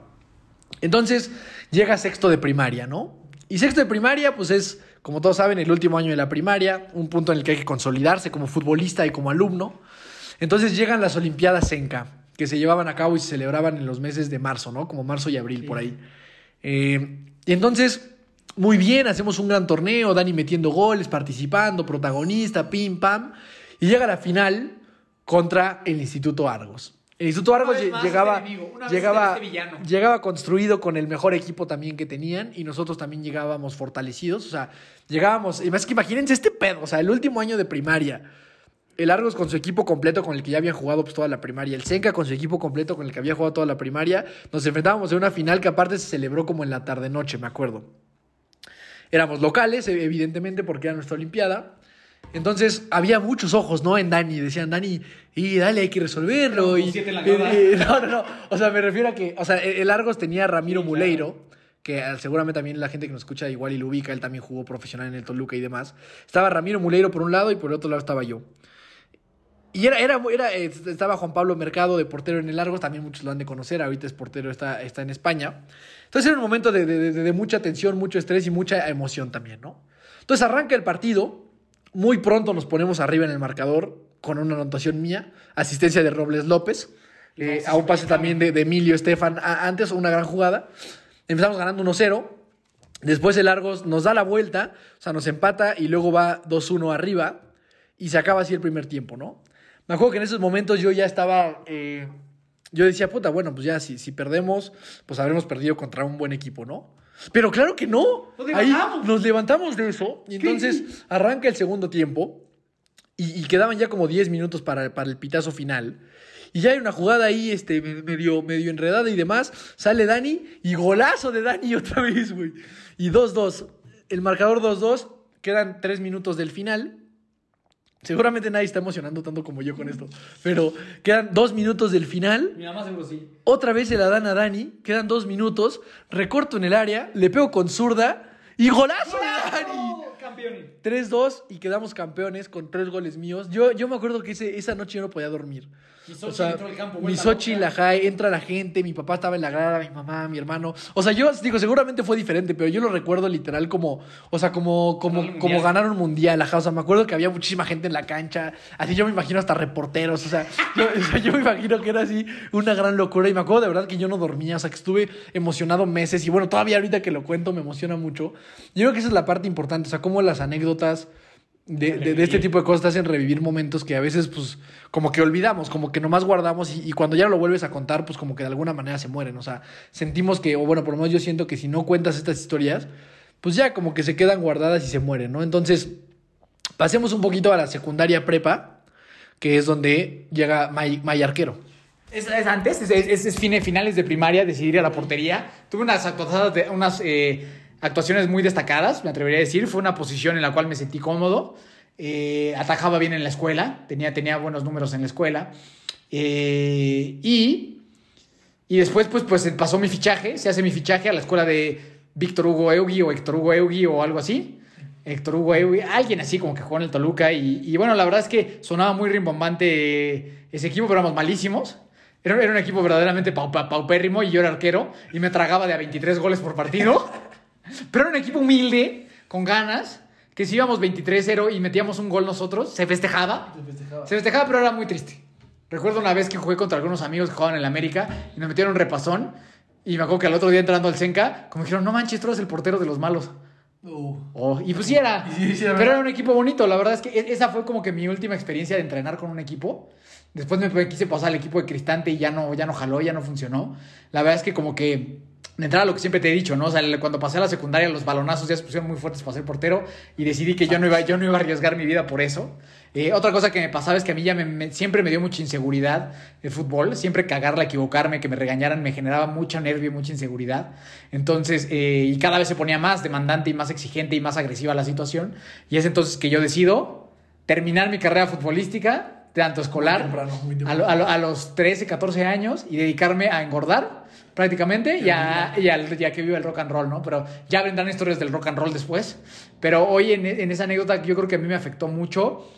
Entonces llega sexto de primaria, ¿no? Y sexto de primaria, pues es, como todos saben, el último año de la primaria, un punto en el que hay que consolidarse como futbolista y como alumno. Entonces llegan las Olimpiadas Senca, que se llevaban a cabo y se celebraban en los meses de marzo, ¿no? Como marzo y abril, por ahí. Eh, y entonces, muy bien, hacemos un gran torneo, Dani metiendo goles, participando, protagonista, pim, pam. Y llega la final contra el Instituto Argos. El Instituto Argos llegaba, llegaba, este llegaba construido con el mejor equipo también que tenían y nosotros también llegábamos fortalecidos. O sea, llegábamos, y más que imagínense este pedo, o sea, el último año de primaria. El Argos con su equipo completo con el que ya habían jugado pues, toda la primaria. El Senca con su equipo completo con el que había jugado toda la primaria. Nos enfrentábamos en una final que aparte se celebró como en la tarde-noche, me acuerdo. Éramos locales, eh, evidentemente, porque era nuestra Olimpiada. Entonces había muchos ojos, ¿no? En Dani. Decían, Dani, y dale, hay que resolverlo. Y, no, no, no. O sea, me refiero a que, o sea, el Argos tenía a Ramiro Sí, claro. Muleiro, que eh, seguramente también la gente que nos escucha igual y lo ubica, él también jugó profesional en el Toluca y demás. Estaba Ramiro Muleiro por un lado y por el otro lado estaba yo. Y era, era, era, eh, estaba Juan Pablo Mercado de portero en el Argos, también muchos lo han de conocer, ahorita es portero, está, está en España. Entonces era un momento de, de- de- de mucha tensión, mucho estrés y mucha emoción también, ¿no? Entonces arranca el partido, muy pronto nos ponemos arriba en el marcador con una anotación mía, asistencia de Robles López, eh, a un pase también de, de Emilio Estefan a- antes, una gran jugada. Empezamos ganando 1-0, después el Argos nos da la vuelta, o sea, nos empata y luego va 2-1 arriba y se acaba así el primer tiempo, ¿no? Me acuerdo que en esos momentos yo ya estaba. eh, yo decía, puta, bueno, pues ya si, si perdemos, pues habremos perdido contra un buen equipo, ¿no? Pero claro que no. Nos Ahí nos levantamos de eso. Y entonces arranca el segundo tiempo. Y, y quedaban ya como 10 minutos para, para el pitazo final. Y ya hay una jugada ahí, este, me- medio, medio enredada y demás. Sale Dani y golazo de Dani [laughs] otra vez, güey. Y 2-2. El marcador 2-2. Quedan 3 minutos del final. Seguramente nadie está emocionando tanto como yo con esto. Pero quedan 2 minutos del final. Mi mamá seguro sí. Otra vez se la dan a Dani. Quedan 2 minutos. Recorto en el área. Le pego con zurda. Y golazo de Dani. Campeones. 3-2 y quedamos campeones con tres goles míos. Yo, yo me acuerdo que ese, esa noche yo no podía dormir. Y Xochitl entró al campo, mi Xochitl, loca. ajá, entra la gente, mi papá estaba en la grada, mi mamá, mi hermano. O sea, yo digo, seguramente fue diferente, pero yo lo recuerdo literal como, o sea, como, como, como mundial. ganar un mundial, ajá. O sea, me acuerdo que había muchísima gente en la cancha. Así yo me imagino hasta reporteros. O sea, yo, [laughs] o sea, yo me imagino que era así una gran locura. Y me acuerdo de verdad que yo no dormía, o sea, que estuve emocionado meses. Y bueno, todavía ahorita que lo cuento me emociona mucho. Yo creo que esa es la parte importante, o sea, cómo las anécdotas de, de- de este tipo de cosas te hacen revivir momentos que a veces, pues, como que olvidamos, como que nomás guardamos y, y cuando ya lo vuelves a contar, pues, como que de alguna manera se mueren. O sea, sentimos que, o bueno, por lo menos yo siento que si no cuentas estas historias, pues ya como que se quedan guardadas y se mueren, ¿no? Entonces, pasemos un poquito a la secundaria prepa, que es donde llega May, May Arquero. Es, es antes, es, es- es fine- finales de primaria, decidir a la portería. Tuve unas actuaciones, de- unas, eh, actuaciones muy destacadas, me atrevería a decir. Fue una posición en la cual me sentí cómodo. Eh, atajaba bien en la escuela, tenía, tenía buenos números en la escuela. Eh, y, y después, pues, pues pasó mi fichaje, se hace mi fichaje a la escuela de Víctor Hugo Eugui o Héctor Hugo Eugui o algo así. Héctor Hugo Eugui, alguien así como que jugó en el Toluca. Y, y bueno, la verdad es que sonaba muy rimbombante ese equipo, pero éramos malísimos. Era, era un equipo verdaderamente pau- pau- paupérrimo y yo era arquero y me tragaba de a 23 goles por partido. [laughs] Pero era un equipo humilde, con ganas, que si íbamos 23-0 y metíamos un gol nosotros, se festejaba. Se festejaba, pero era muy triste. Recuerdo una vez que jugué contra algunos amigos que jugaban en la América y me metieron un repasón. Y me acuerdo que al otro día entrando al Senca, como dijeron, no manches, tú eres el portero de los malos. Uh. Oh, y pues sí era. [laughs] Sí, sí pero era un equipo bonito. La verdad es que e- esa fue como que mi última experiencia de entrenar con un equipo. Después me quise pasar al equipo de Cristante y ya no, ya no jaló, ya no funcionó. La verdad es que como que de entrada lo que siempre te he dicho, ¿no? O sea, cuando pasé a la secundaria los balonazos ya se pusieron muy fuertes para ser portero y decidí que yo no iba, yo no iba a arriesgar mi vida por eso. Eh, otra cosa que me pasaba es que a mí ya me- siempre me dio mucha inseguridad el fútbol. Siempre cagarla, equivocarme, que me regañaran, me generaba mucho nervio y mucha inseguridad. Entonces, eh, y cada vez se ponía más demandante y más exigente y más agresiva la situación. Y es entonces que yo decido terminar mi carrera futbolística, tanto escolar, temprano, a, los 13, 14 años y dedicarme a engordar prácticamente y a, y al- que viva el rock and roll, ¿no? Pero ya vendrán historias del rock and roll después. Pero hoy en, en esa anécdota yo creo que a mí me afectó mucho.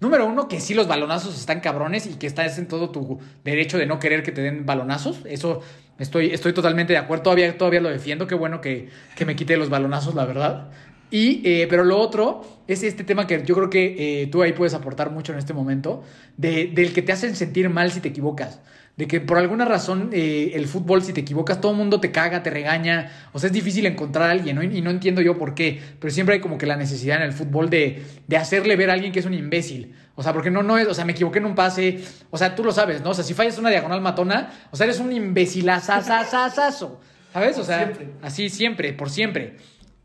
Número uno, que sí los balonazos están cabrones y que estás en todo tu derecho de no querer que te den balonazos. Eso estoy, estoy totalmente de acuerdo. Todavía, todavía lo defiendo. Qué bueno que, que me quite los balonazos, la verdad. Y, eh, pero lo otro es este tema que yo creo que eh, tú ahí puedes aportar mucho en este momento, de, del que te hacen sentir mal si te equivocas. De que por alguna razón eh, el fútbol, si te equivocas, todo el mundo te caga, te regaña. O sea, es difícil encontrar a alguien, ¿no? Y, no entiendo yo por qué. Pero siempre hay como que la necesidad en el fútbol de, de hacerle ver a alguien que es un imbécil. O sea, porque no, no es, o sea, me equivoqué en un pase. O sea, tú lo sabes, ¿no? O sea, si fallas una diagonal matona, o sea, eres un imbécilazazazazazo. ¿Sabes? O sea, Siempre. así siempre, por siempre.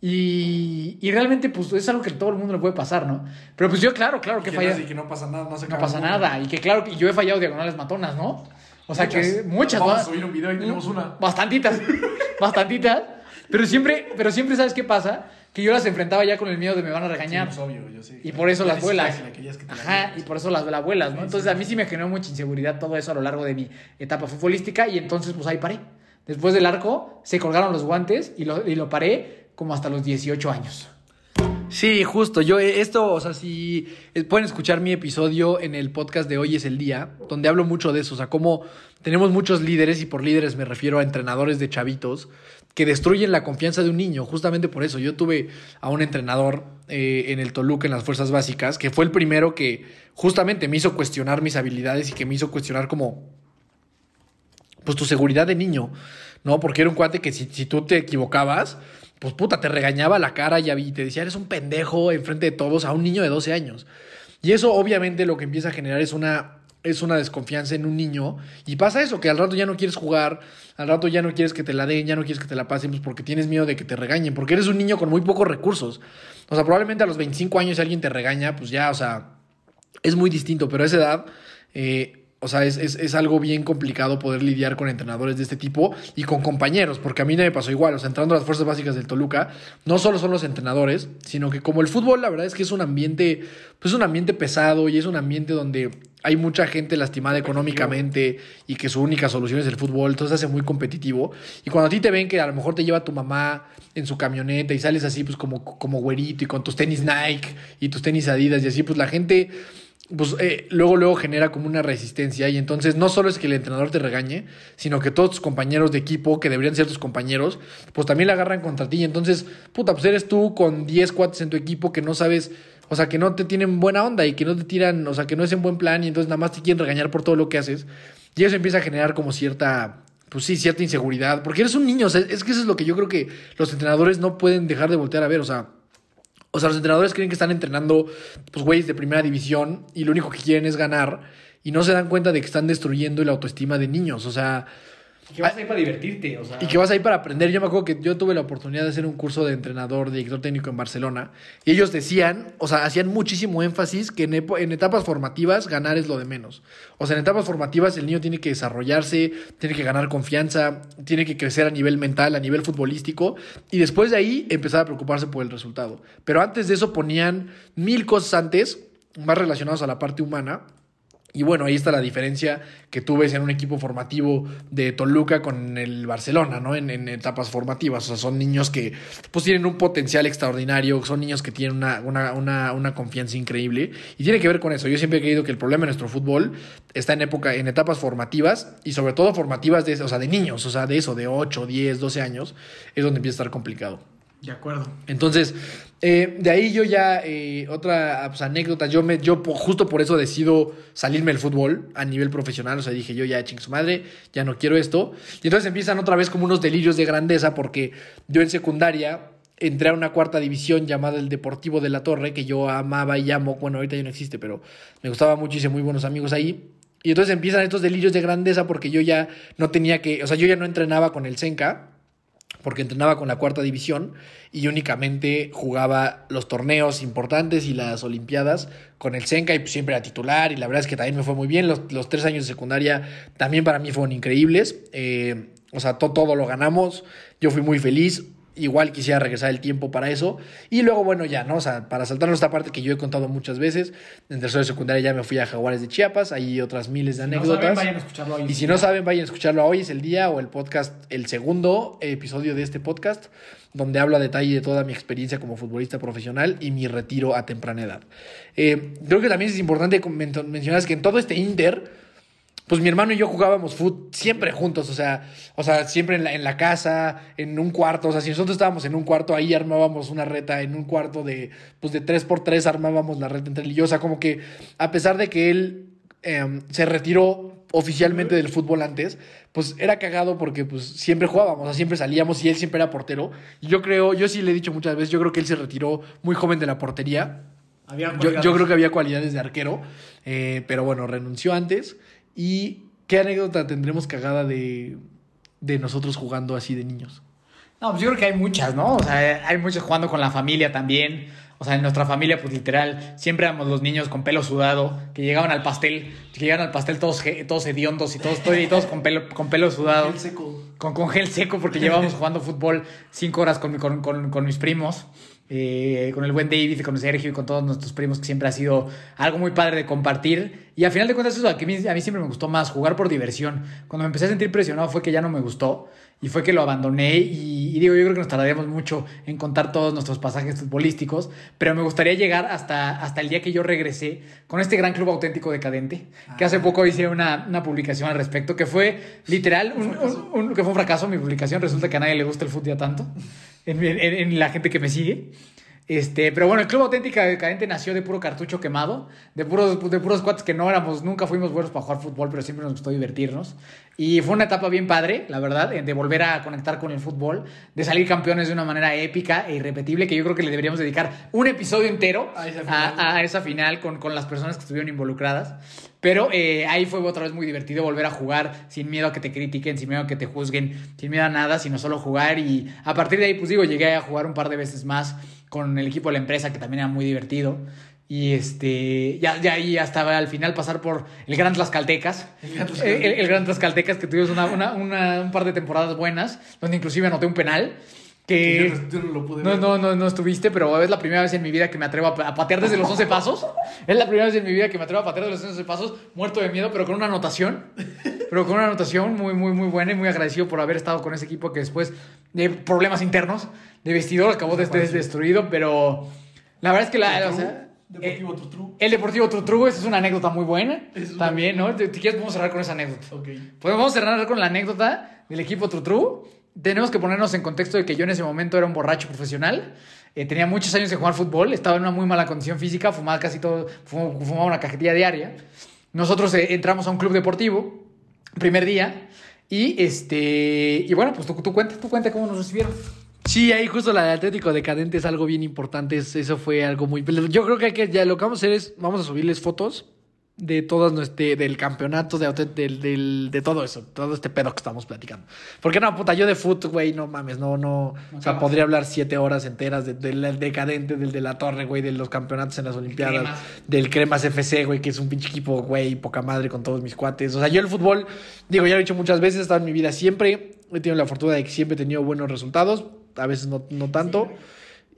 Y, y realmente, pues, es algo que todo el mundo le puede pasar, ¿no? Pero pues yo, claro, claro que Que, falla. no, y que no pasa nada, no se No pasa nada. Y que claro, que yo he fallado diagonales matonas, ¿no? O sea que muchas. Vamos ¿no? a subir un video y tenemos una. Bastantitas. [laughs] bastantitas. Pero siempre, pero siempre, ¿sabes qué pasa? Que yo las enfrentaba ya con el miedo de me van a Sí, regañar. pues, obvio, yo sé. Y por eso las vuelas. Ajá, y por eso las, las vuelas, ¿no? Entonces a mí sí me generó mucha inseguridad todo eso a lo largo de mi etapa futbolística y entonces pues ahí paré. Después del arco se colgaron los guantes y lo, y lo paré como hasta los 18 años. Sí, justo. Yo, eh, esto, o sea, si eh, pueden escuchar mi episodio en el podcast de Hoy es el Día, donde hablo mucho de eso. O sea, cómo tenemos muchos líderes, y por líderes me refiero a entrenadores de chavitos, que destruyen la confianza de un niño. Justamente por eso. Yo tuve a un entrenador eh, en el Toluca, en las Fuerzas Básicas, que fue el primero que justamente me hizo cuestionar mis habilidades y que me hizo cuestionar como pues tu seguridad de niño, ¿no? Porque era un cuate que si, si tú te equivocabas, pues puta, te regañaba la cara y te decía, eres un pendejo enfrente de todos a un niño de 12 años. Y eso obviamente lo que empieza a generar es una, es una desconfianza en un niño. Y pasa eso, que al rato ya no quieres jugar, al rato ya no quieres que te la den, ya no quieres que te la pasen, pues porque tienes miedo de que te regañen, porque eres un niño con muy pocos recursos. O sea, probablemente a los 25 años si alguien te regaña, pues ya, o sea, es muy distinto, pero a esa edad, eh, o sea, es, es, es algo bien complicado poder lidiar con entrenadores de este tipo y con compañeros, porque a mí no me pasó igual. O sea, entrando a las fuerzas básicas del Toluca, no solo son los entrenadores, sino que como el fútbol, la verdad es que es un ambiente, pues es un ambiente pesado y es un ambiente donde hay mucha gente lastimada económicamente y que su única solución es el fútbol, entonces hace muy competitivo. Y cuando a ti te ven que a lo mejor te lleva tu mamá en su camioneta y sales así, pues como, como güerito y con tus tenis Nike y tus tenis Adidas y así, pues la gente pues eh, luego luego genera como una resistencia y entonces no solo es que el entrenador te regañe, sino que todos tus compañeros de equipo, que deberían ser tus compañeros, pues también la agarran contra ti. Y entonces, puta, pues eres tú con 10 cuates en tu equipo que no sabes, o sea, que no te tienen buena onda y que no te tiran, o sea, que no es en buen plan y entonces nada más te quieren regañar por todo lo que haces. Y eso empieza a generar como cierta pues sí, cierta inseguridad, porque eres un niño, o es que eso es lo que yo creo que los entrenadores no pueden dejar de voltear a ver, o sea, o sea, los entrenadores creen que están entrenando, pues, güeyes de primera división y lo único que quieren es ganar y no se dan cuenta de que están destruyendo la autoestima de niños. O sea, Y que vas a ir para divertirte, o sea. y que vas ahí para aprender. Yo me acuerdo que yo tuve la oportunidad de hacer un curso de entrenador, director técnico en Barcelona y ellos decían, o sea, hacían muchísimo énfasis que en, etapas formativas ganar es lo de menos. O sea, en etapas formativas el niño tiene que desarrollarse, tiene que ganar confianza, tiene que crecer a nivel mental, a nivel futbolístico y después de ahí empezar a preocuparse por el resultado. Pero antes de eso ponían mil cosas antes, más relacionadas a la parte humana, y bueno, ahí está la diferencia que tú ves en un equipo formativo de Toluca con el Barcelona, ¿no? En, en etapas formativas. O sea, son niños que pues tienen un potencial extraordinario, son niños que tienen una, una, una, una confianza increíble. Y tiene que ver con eso. Yo siempre he creído que el problema de nuestro fútbol está en época, en etapas formativas, y sobre todo formativas de, o sea, de niños, o sea, de eso, de 8, 10, 12 años, es donde empieza a estar complicado. De acuerdo. Entonces, eh, de ahí yo ya, eh, otra pues, anécdota, yo, me, yo justo por eso decido salirme del fútbol a nivel profesional, o sea, dije yo ya ching su madre, ya no quiero esto. Y entonces empiezan otra vez como unos delirios de grandeza porque yo en secundaria entré a una cuarta división llamada el Deportivo de la Torre, que yo amaba y amo, bueno, ahorita ya no existe, pero me gustaba mucho, hice muy buenos amigos ahí. Y entonces empiezan estos delirios de grandeza porque yo ya no tenía que, o sea, yo ya no entrenaba con el Senca, porque entrenaba con la cuarta división y únicamente jugaba los torneos importantes y las olimpiadas con el Senca y pues, siempre era titular y la verdad es que también me fue muy bien. Los, los tres años de secundaria también para mí fueron increíbles. Eh, o sea, to- todo lo ganamos. Yo fui muy feliz. Igual quisiera regresar el tiempo para eso. Y luego, bueno, ya, ¿no? O sea, para saltarnos esta parte que yo he contado muchas veces, en tercero de secundaria ya me fui a Jaguares de Chiapas, hay otras miles de Si no anécdotas. saben, vayan a escucharlo hoy. Y si no saben, vayan a escucharlo hoy, es el día o el podcast, el segundo episodio de este podcast, donde hablo a detalle de toda mi experiencia como futbolista profesional y mi retiro a temprana edad. Eh, creo que también es importante mencionar que en todo este Inter, pues mi hermano y yo jugábamos fútbol siempre juntos, o sea, o sea, siempre en la, en la casa, en un cuarto, o sea, si nosotros estábamos en un cuarto, ahí armábamos una reta, en un cuarto de, pues de 3 por 3 armábamos la reta entre él y yo, o sea, como que a pesar de que él eh, se retiró oficialmente del fútbol antes, pues era cagado porque pues siempre jugábamos, o sea, siempre salíamos y él siempre era portero. Y yo creo, yo sí le he dicho muchas veces, yo creo que él se retiró muy joven de la portería. Había Yo, yo creo que había cualidades de arquero, eh, pero bueno, renunció antes. ¿Y qué anécdota tendremos cagada de, de nosotros jugando así de niños? No, pues yo creo que hay muchas, ¿no? O sea, hay muchos jugando con la familia también. O sea, en nuestra familia, pues literal, siempre éramos los niños con pelo sudado, que llegaban al pastel, que llegaban al pastel todos, todos hediondos y todos, y todos con, pelo, con pelo sudado. Con, con gel seco, porque llevábamos jugando fútbol cinco horas con, con, con- con mis primos, eh, con el buen David, con Sergio y con todos nuestros primos, que siempre ha sido algo muy padre de compartir. Y al final de cuentas, eso a mí, a mí siempre me gustó más, jugar por diversión. Cuando me empecé a sentir presionado fue que ya no me gustó y fue que lo abandoné. Y, y digo, yo creo que nos tardaríamos mucho en contar todos nuestros pasajes futbolísticos, pero me gustaría llegar hasta, hasta el día que yo regresé con este gran club auténtico decadente, que hace poco hice una, una publicación al respecto, que fue literal, un, un- un- que fue un fracaso mi publicación. Resulta que a nadie le gusta el fútbol ya tanto, en, en- en la gente que me sigue. Este, pero bueno, el Club Auténtica Decadente nació de puro cartucho quemado, de puros, de puros cuates que no éramos, nunca fuimos buenos para jugar fútbol, pero siempre nos gustó divertirnos. Y fue una etapa bien padre, la verdad, eh, de volver a conectar con el fútbol, de salir campeones de una manera épica e irrepetible, que yo creo que le deberíamos dedicar un episodio entero A esa final. a, a esa final con, con las personas que estuvieron involucradas. Pero eh, ahí fue otra vez muy divertido volver a jugar sin miedo a que te critiquen, sin miedo a que te juzguen, sin miedo a nada, sino solo jugar. Y a partir de ahí, pues digo, llegué a jugar un par de veces más con el equipo de la empresa, que también era muy divertido. Y este, ya, ya ahí hasta al final pasar por el Gran Tlaxcaltecas. El Gran Tlaxcaltecas. El, el Gran Tlaxcaltecas, que tuvimos una, una- una- un par de temporadas buenas, donde inclusive anoté un penal. Que, yo no lo pude no, ver. no, no, no estuviste, pero es la primera vez en mi vida que me atrevo a, patear desde los 11 pasos. Es la primera vez en mi vida que me atrevo a patear desde los 11 pasos, muerto de miedo, pero con una anotación. Pero con una anotación muy, muy, muy buena y muy agradecido por haber estado con ese equipo que después de problemas internos de vestidor acabó des- des- destruido, pero la verdad es que la... o sea, Deportivo Trutru. el Deportivo Trutru, esa es una anécdota muy buena. Es una- También, ¿no? Si quieres, podemos cerrar con esa anécdota. Ok. Podemos cerrar con la anécdota del equipo Trutru. Tenemos que ponernos en contexto de que yo en ese momento era un borracho profesional. Eh, tenía muchos años de jugar fútbol, estaba en una muy mala condición física, fumaba casi todo, fu- fumaba una cajetilla diaria. Nosotros eh, entramos a un club deportivo, primer día, y este y bueno, pues tú, tú cuenta, tú cuenta cómo nos recibieron. Sí, ahí justo la de Atlético Decadente es algo bien importante. es- Eso fue algo muy. Yo creo que, que ya lo que vamos a hacer es. Vamos a subirles fotos de todas nuestro, del campeonato, de, del, del- de todo eso, todo este pedo que estamos platicando. Porque no, puta, yo de fut, güey, no mames, no, no. o sea, podría hablar siete horas enteras de- del decadente, del de la torre, güey, de los campeonatos en las Olimpiadas, Cremas. del Cremas FC, güey, que es un pinche equipo, güey, poca madre con todos mis cuates. O sea, yo el fútbol, digo, ya lo he dicho muchas veces, estado en mi vida siempre. He tenido la fortuna de que siempre he tenido buenos resultados, a veces no, no tanto.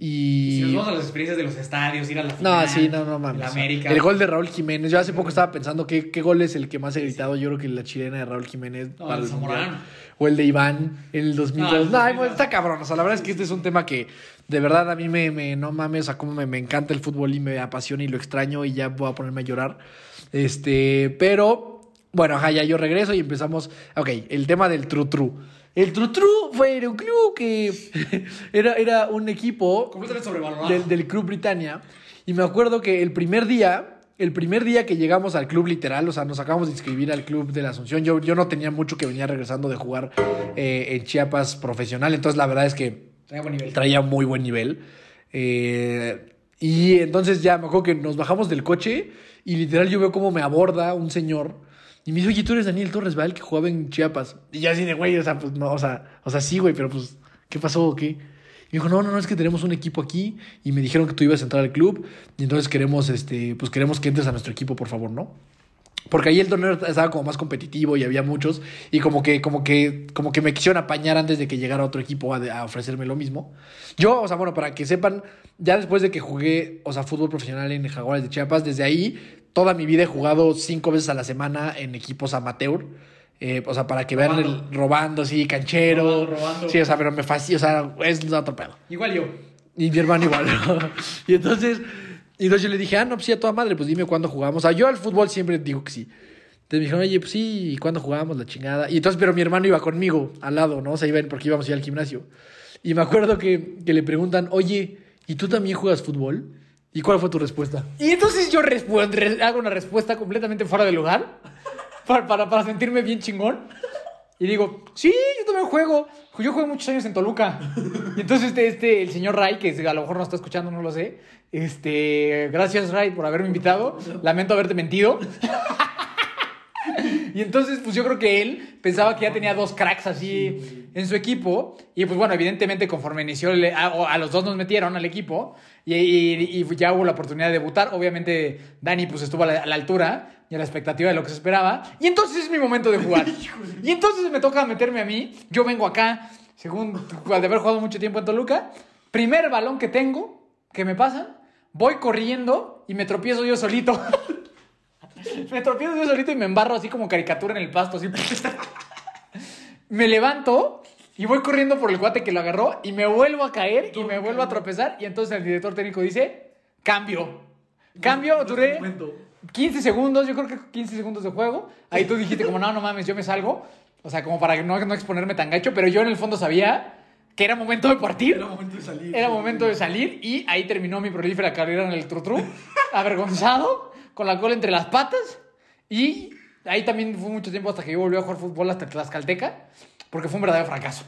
Y. Si nos vamos a las experiencias de los estadios, ir a la No, final, sí, no, no mames. la América. El gol de Raúl Jiménez. Yo hace poco estaba pensando qué, qué gol es el que más he gritado. Yo creo que la chilena de Raúl Jiménez. No, para el Zamorano. O el de Iván en el 2002. No, No, el ay, 2002. está cabrón. O sea, la verdad es que este es un tema que de verdad a mí me, me no mames, o sea, como me, me encanta el fútbol y me apasiona y lo extraño y ya voy a ponerme a llorar. Este, pero bueno, ajá, ya yo regreso y empezamos. Ok, el tema del tru tru. El Trutru fue era un club que [laughs] era, era un equipo Completamente sobrevalorado. del, del Club Britannia. Y me acuerdo que el primer día, el primer día que llegamos al club literal, o sea, nos acabamos de inscribir al club de la Asunción. Yo, yo no tenía mucho que venía regresando de jugar eh, en Chiapas profesional, entonces la verdad es que Traía buen nivel. traía muy buen nivel. Eh, y entonces ya me acuerdo que nos bajamos del coche y literal yo veo cómo me aborda un señor y me dice, oye, tú eres Daniel Torres, ¿vale? El que jugaba en Chiapas. Y ya así de, güey, o sea, pues no, o sea, o sea, sí, güey, pero pues, ¿qué pasó o qué? Y dijo, no, no, no, es que tenemos un equipo aquí y me dijeron que tú ibas a entrar al club y entonces queremos, este, pues queremos que entres a nuestro equipo, por favor, ¿no? Porque ahí el torneo estaba como más competitivo y había muchos. Y como que, como que, como que me quisieron apañar antes de que llegara otro equipo a, a ofrecerme lo mismo. Yo, o sea, bueno, para que sepan, ya después de que jugué, o sea, fútbol profesional en Jaguares de Chiapas, desde ahí, toda mi vida he jugado cinco veces a la semana en equipos amateur. Eh, o sea, para que vean Robando. el robando, sí, canchero. Robando, robando. Sí, o sea, pero me fascina, o sea, es otro pedo. Igual yo. Y mi hermano igual. [laughs] y entonces, y entonces yo le dije, ah, no, pues sí, a toda madre, pues dime cuándo jugamos. O sea, yo al fútbol siempre digo que sí. Entonces me dijeron, oye, pues sí, ¿y cuándo jugamos la chingada? Y entonces, pero mi hermano iba conmigo al lado, ¿no? O sea, iban porque íbamos a ir al gimnasio. Y me acuerdo que, que le preguntan, oye, ¿y tú también juegas fútbol? ¿Y cuál fue tu respuesta? Y entonces yo hago una respuesta completamente fuera de lugar para, para, para sentirme bien chingón. Y digo, sí, yo también juego. Yo jugué muchos años en Toluca. Y entonces este, este, el señor Ray, que a lo mejor no está escuchando, no lo sé. Este, gracias Ray por haberme invitado. Lamento haberte mentido. [laughs] Y entonces, pues yo creo que él pensaba que ya tenía dos cracks así en su equipo. Y pues bueno, evidentemente conforme inició, a los dos nos metieron al equipo y, y- y ya hubo la oportunidad de debutar. Obviamente Dani pues estuvo a la, a la altura y a la expectativa de lo que se esperaba. Y entonces es mi momento de jugar. [laughs] y entonces me toca meterme a mí. Yo vengo acá, según al de haber jugado mucho tiempo en Toluca. Primer balón que tengo, que me pasa, voy corriendo y me tropiezo yo solito. [laughs] Me tropiezo yo solito y me embarro así como caricatura en el pasto, así. [laughs] me levanto y voy corriendo por el cuate que lo agarró y me vuelvo a caer y me vuelvo a tropezar. Y entonces el director técnico dice: Cambio. Cambio, duré 15 segundos, yo creo que 15 segundos de juego. Ahí tú dijiste, como, no, no mames, yo me salgo. O sea, como para no, no exponerme tan gacho, pero yo en el fondo sabía que era momento de partir. Era momento de salir. Era momento de salir y ahí terminó mi prolífera carrera en el trutru, [laughs] avergonzado, con la cola entre las patas y ahí también fue mucho tiempo hasta que yo volví a jugar fútbol hasta Tlaxcalteca, porque fue un verdadero fracaso.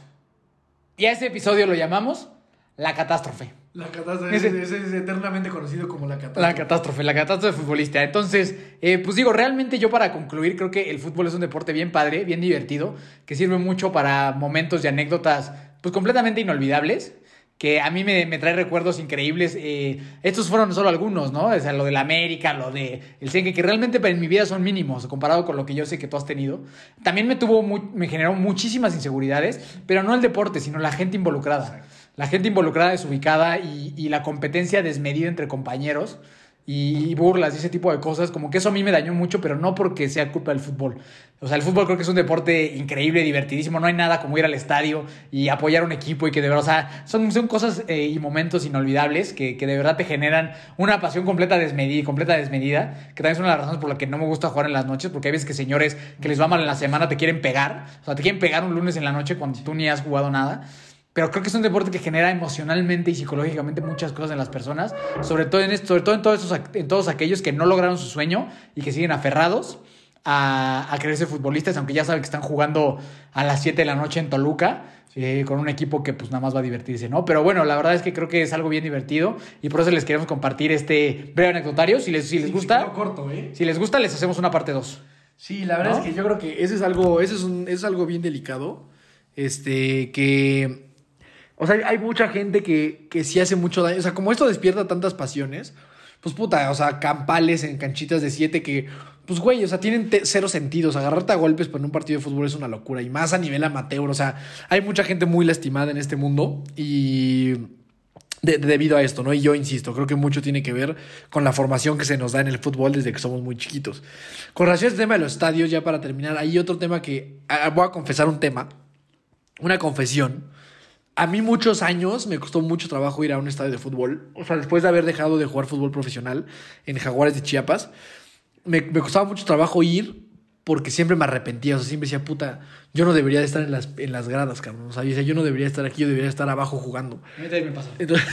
Y a ese episodio lo llamamos La Catástrofe. La catástrofe Ese- es eternamente conocido como la catástrofe. La catástrofe, la catástrofe futbolista. Entonces, eh, pues digo, realmente yo para concluir, creo que el fútbol es un deporte bien padre, bien divertido, que sirve mucho para momentos y anécdotas, pues completamente inolvidables, que a mí me, me trae recuerdos increíbles. eh, estos fueron solo algunos, ¿no? O sea, lo del América, lo de el Senque, que realmente en mi vida son mínimos comparado con lo que yo sé que tú has tenido. También me tuvo, me generó muchísimas inseguridades, pero no el deporte, sino la gente involucrada. La gente involucrada desubicada y, y la competencia desmedida entre compañeros y, burlas y ese tipo de cosas, como que eso a mí me dañó mucho, pero no porque sea culpa del fútbol. O sea, el fútbol creo que es un deporte increíble, divertidísimo, no hay nada como ir al estadio y apoyar a un equipo y que de verdad, o sea, son, son cosas eh, y momentos inolvidables que, que de verdad te generan una pasión completa desmedida, completa desmedida, que también es una de las razones por las que no me gusta jugar en las noches, porque hay veces que señores que les va mal en la semana te quieren pegar, o sea, te quieren pegar un lunes en la noche cuando tú ni has jugado nada. Pero creo que es un deporte que genera emocionalmente y psicológicamente muchas cosas en las personas, sobre todo en esto, sobre todo en todos, esos, en todos aquellos que no lograron su sueño y que siguen aferrados a, a querer ser futbolistas, aunque ya saben que están jugando a las 7 de la noche en Toluca, eh, con un equipo que pues nada más va a divertirse, ¿no? Pero bueno, la verdad es que creo que es algo bien divertido y por eso les queremos compartir este breve anecdotario. Si les, si les Sí, gusta, corto, ¿eh? si les gusta, les hacemos una parte 2. Sí, la verdad ¿No? es que yo creo que ese es algo, ese es, un- eso es algo bien delicado. Este, que. O sea, hay- mucha gente que, que sí hace mucho daño. O sea, como esto despierta tantas pasiones, pues puta, o sea, campales en canchitas de siete que, pues güey, o sea, tienen cero sentidos. Agarrarte a golpes para un partido de fútbol es una locura. Y más a nivel amateur. O sea, hay mucha gente muy lastimada en este mundo. Y de- debido a esto, ¿no? Y yo insisto, creo que mucho tiene que ver con la formación que se nos da en el fútbol desde que somos muy chiquitos. Con relación a este tema de los estadios, ya para terminar, hay otro tema que ah, voy a confesar un tema, una confesión. A mí muchos años me costó mucho trabajo ir a un estadio de fútbol. O sea, después de haber dejado de jugar fútbol profesional en Jaguares de Chiapas, me, me costaba mucho trabajo ir porque siempre me arrepentía, o sea, siempre decía, puta, yo no debería de estar en las, en las gradas, cabrón. O sea, yo decía, yo no debería estar aquí, yo debería estar abajo jugando. A mí también me pasó. Entonces,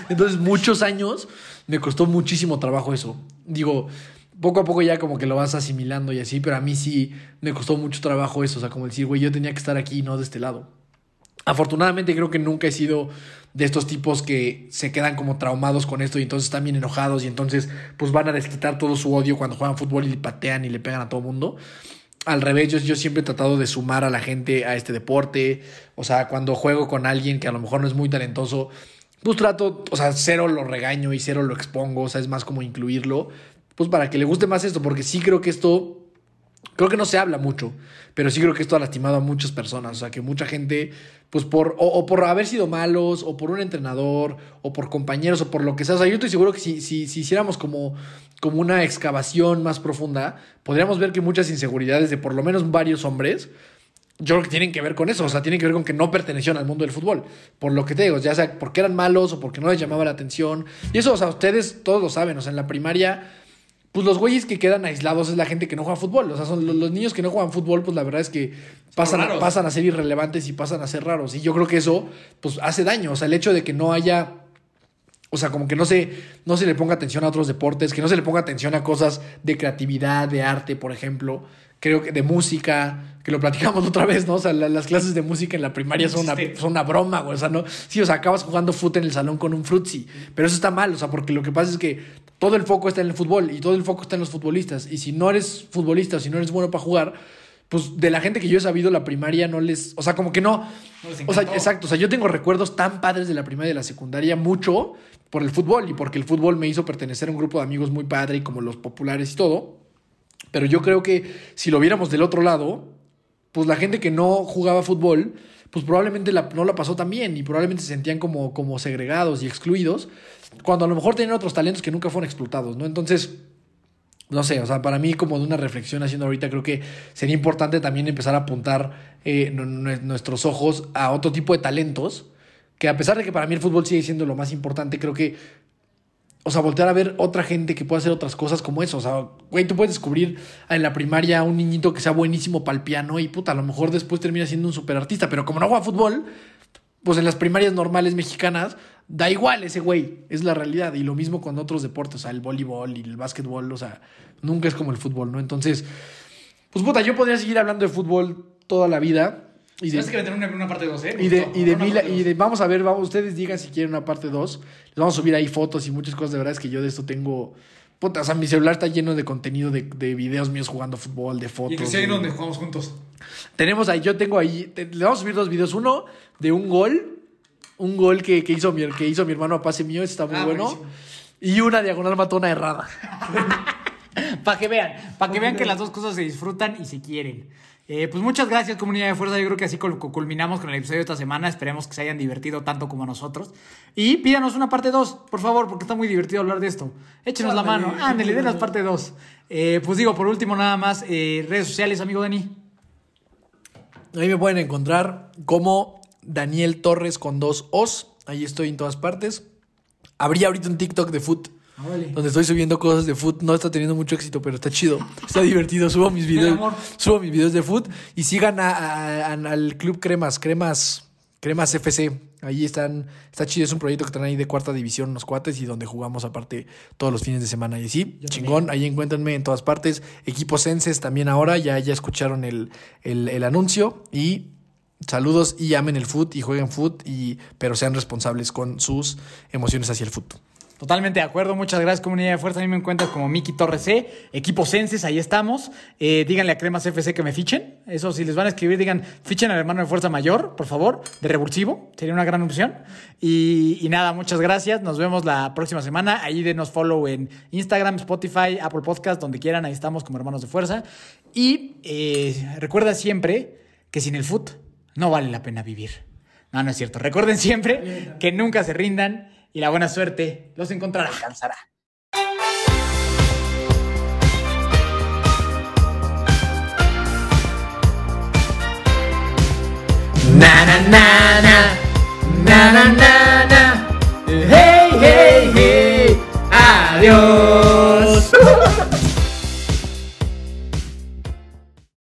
[laughs] entonces, muchos años me costó muchísimo trabajo eso. Digo, poco a poco ya como que lo vas asimilando y así, pero a mí sí me costó mucho trabajo eso. O sea, como decir, güey, yo tenía que estar aquí y no de este lado. Afortunadamente creo que nunca he sido de estos tipos que se quedan como traumados con esto y entonces están bien enojados y entonces pues van a desquitar todo su odio cuando juegan fútbol y patean y le pegan a todo mundo. Al revés, yo, yo siempre he tratado de sumar a la gente a este deporte. O sea, cuando juego con alguien que a lo mejor no es muy talentoso, pues trato, o sea, cero lo regaño y cero lo expongo. O sea, es más como incluirlo, pues para que le guste más esto, porque sí creo que esto Creo que no se habla mucho, pero sí creo que esto ha lastimado a muchas personas. O sea, que mucha gente, pues por, o, o por haber sido malos, o por un entrenador, o por compañeros, o por lo que sea. O sea, yo estoy seguro que si, si, si hiciéramos como, como una excavación más profunda, podríamos ver que muchas inseguridades de por lo menos varios hombres, yo creo que tienen que ver con eso. O sea, tienen que ver con que no pertenecían al mundo del fútbol. Por lo que te digo, ya sea porque eran malos o porque no les llamaba la atención. Y eso, o sea, ustedes todos lo saben. O sea, en la primaria pues los güeyes que quedan aislados es la gente que no juega fútbol. O sea, son los, los niños que no juegan fútbol, pues la verdad es que pasan, a, pasan a ser irrelevantes y pasan a ser raros. Y yo creo que eso, pues hace daño. O sea, el hecho de que no haya. O sea, como que no se, no se le ponga atención a otros deportes, que no se le ponga atención a cosas de creatividad, de arte, por ejemplo. Creo que de música, que lo platicamos [laughs] otra vez, ¿no? O sea, la- las clases de música en la primaria son una, son una broma, güey. O sea, no. Sí, o sea, acabas jugando fútbol en el salón con un frutzi. Pero eso está mal, o sea, porque lo que pasa es que todo el foco está en el fútbol y todo el foco está en los futbolistas. Y si no eres futbolista o si no eres bueno para jugar, pues de la gente que yo he sabido, la primaria no les. O sea, como que no. No les o sea, exacto. O sea, yo tengo recuerdos tan padres de la primaria y de la secundaria, mucho por el fútbol y porque el fútbol me hizo pertenecer a un grupo de amigos muy padre y como los populares y todo. Pero yo creo que si lo viéramos del otro lado, pues la gente que no jugaba fútbol, pues probablemente la- no la pasó tan bien y probablemente se sentían como, como segregados y excluidos, cuando a lo mejor tenían otros talentos que nunca fueron explotados, ¿no? Entonces, no sé, o sea, para mí como de una reflexión haciendo ahorita, creo que sería importante también empezar a apuntar eh, nu- nu- nuestros ojos a otro tipo de talentos, que a pesar de que para mí el fútbol sigue siendo lo más importante, creo que o sea, voltear a ver otra gente que puede hacer otras cosas como eso. O sea, güey, tú puedes descubrir en la primaria a un niñito que sea buenísimo para el piano y puta, a lo mejor después termina siendo un super artista. Pero como no juega fútbol, pues en las primarias normales mexicanas, da igual ese güey. Es la realidad. Y lo mismo con otros deportes, o sea, el voleibol y el básquetbol, o sea, nunca es como el fútbol, ¿no? Entonces, pues puta, yo podría seguir hablando de fútbol toda la vida. Y de, que meter una, una parte 2, ¿eh? y de, y de una mil- parte y de- vamos a ver, vamos, ustedes digan si quieren una parte 2. Les vamos a subir ahí fotos y muchas cosas. De verdad es que yo de esto tengo. Puta, o sea, mi celular está lleno de contenido de, de videos míos jugando fútbol, de Y fotos. inclusive ahí de- donde jugamos juntos. Tenemos ahí, yo tengo ahí. te- le vamos a subir dos videos. Uno de un gol. Un gol que, que hizo, mi, que hizo mi hermano a pase mío. está muy Ah, bueno. buenísimo. Y una diagonal matona errada. [laughs] Para que vean, para que vean que las dos cosas se disfrutan y se quieren. Eh, pues muchas gracias, comunidad de fuerza. Yo creo que así cul- culminamos con el episodio de esta semana. Esperemos que se hayan divertido tanto como nosotros. Y pídanos una parte 2, por favor, porque está muy divertido hablar de esto. Échenos la mano, ándale, denos parte 2. pues digo, por último, nada más, eh, redes sociales, amigo Dani. Ahí me pueden encontrar como Daniel Torres con dos O's. Ahí estoy en todas partes. Habría ahorita un TikTok de foot. Donde estoy subiendo cosas de foot. No está teniendo mucho éxito, pero está chido. Está divertido. Subo mis videos. Subo mis videos de foot. Y sigan a- a- a- al Club Cremas. Cremas. Cremas FC. Ahí están. Está chido. Es un proyecto que están ahí de cuarta división, los cuates. Y donde jugamos aparte todos los fines de semana. Y sí, chingón. Ahí encuéntrenme en todas partes. Equipos Senses también ahora. Ya, ya escucharon el, el, el anuncio. Y saludos y amen el foot y jueguen foot. Y, pero sean responsables con sus emociones hacia el foot. Totalmente de acuerdo, muchas gracias comunidad de fuerza. A mí me encuentras como Miki Torres C, equipo Senses, ahí estamos. Eh, díganle a Cremas FC que me fichen. Eso, si les van a escribir, digan, fichen al hermano de fuerza mayor, por favor, de revulsivo, sería una gran opción. Y, y nada, muchas gracias. Nos vemos la próxima semana. Ahí denos follow en Instagram, Spotify, Apple Podcast, donde quieran. Ahí estamos como hermanos de fuerza. Y eh, recuerda siempre que sin el foot no vale la pena vivir. No, no es cierto. Recuerden siempre que nunca se rindan y la buena suerte los encontrará. Alcanzará. Na na na na na na na na Hey hey hey Adiós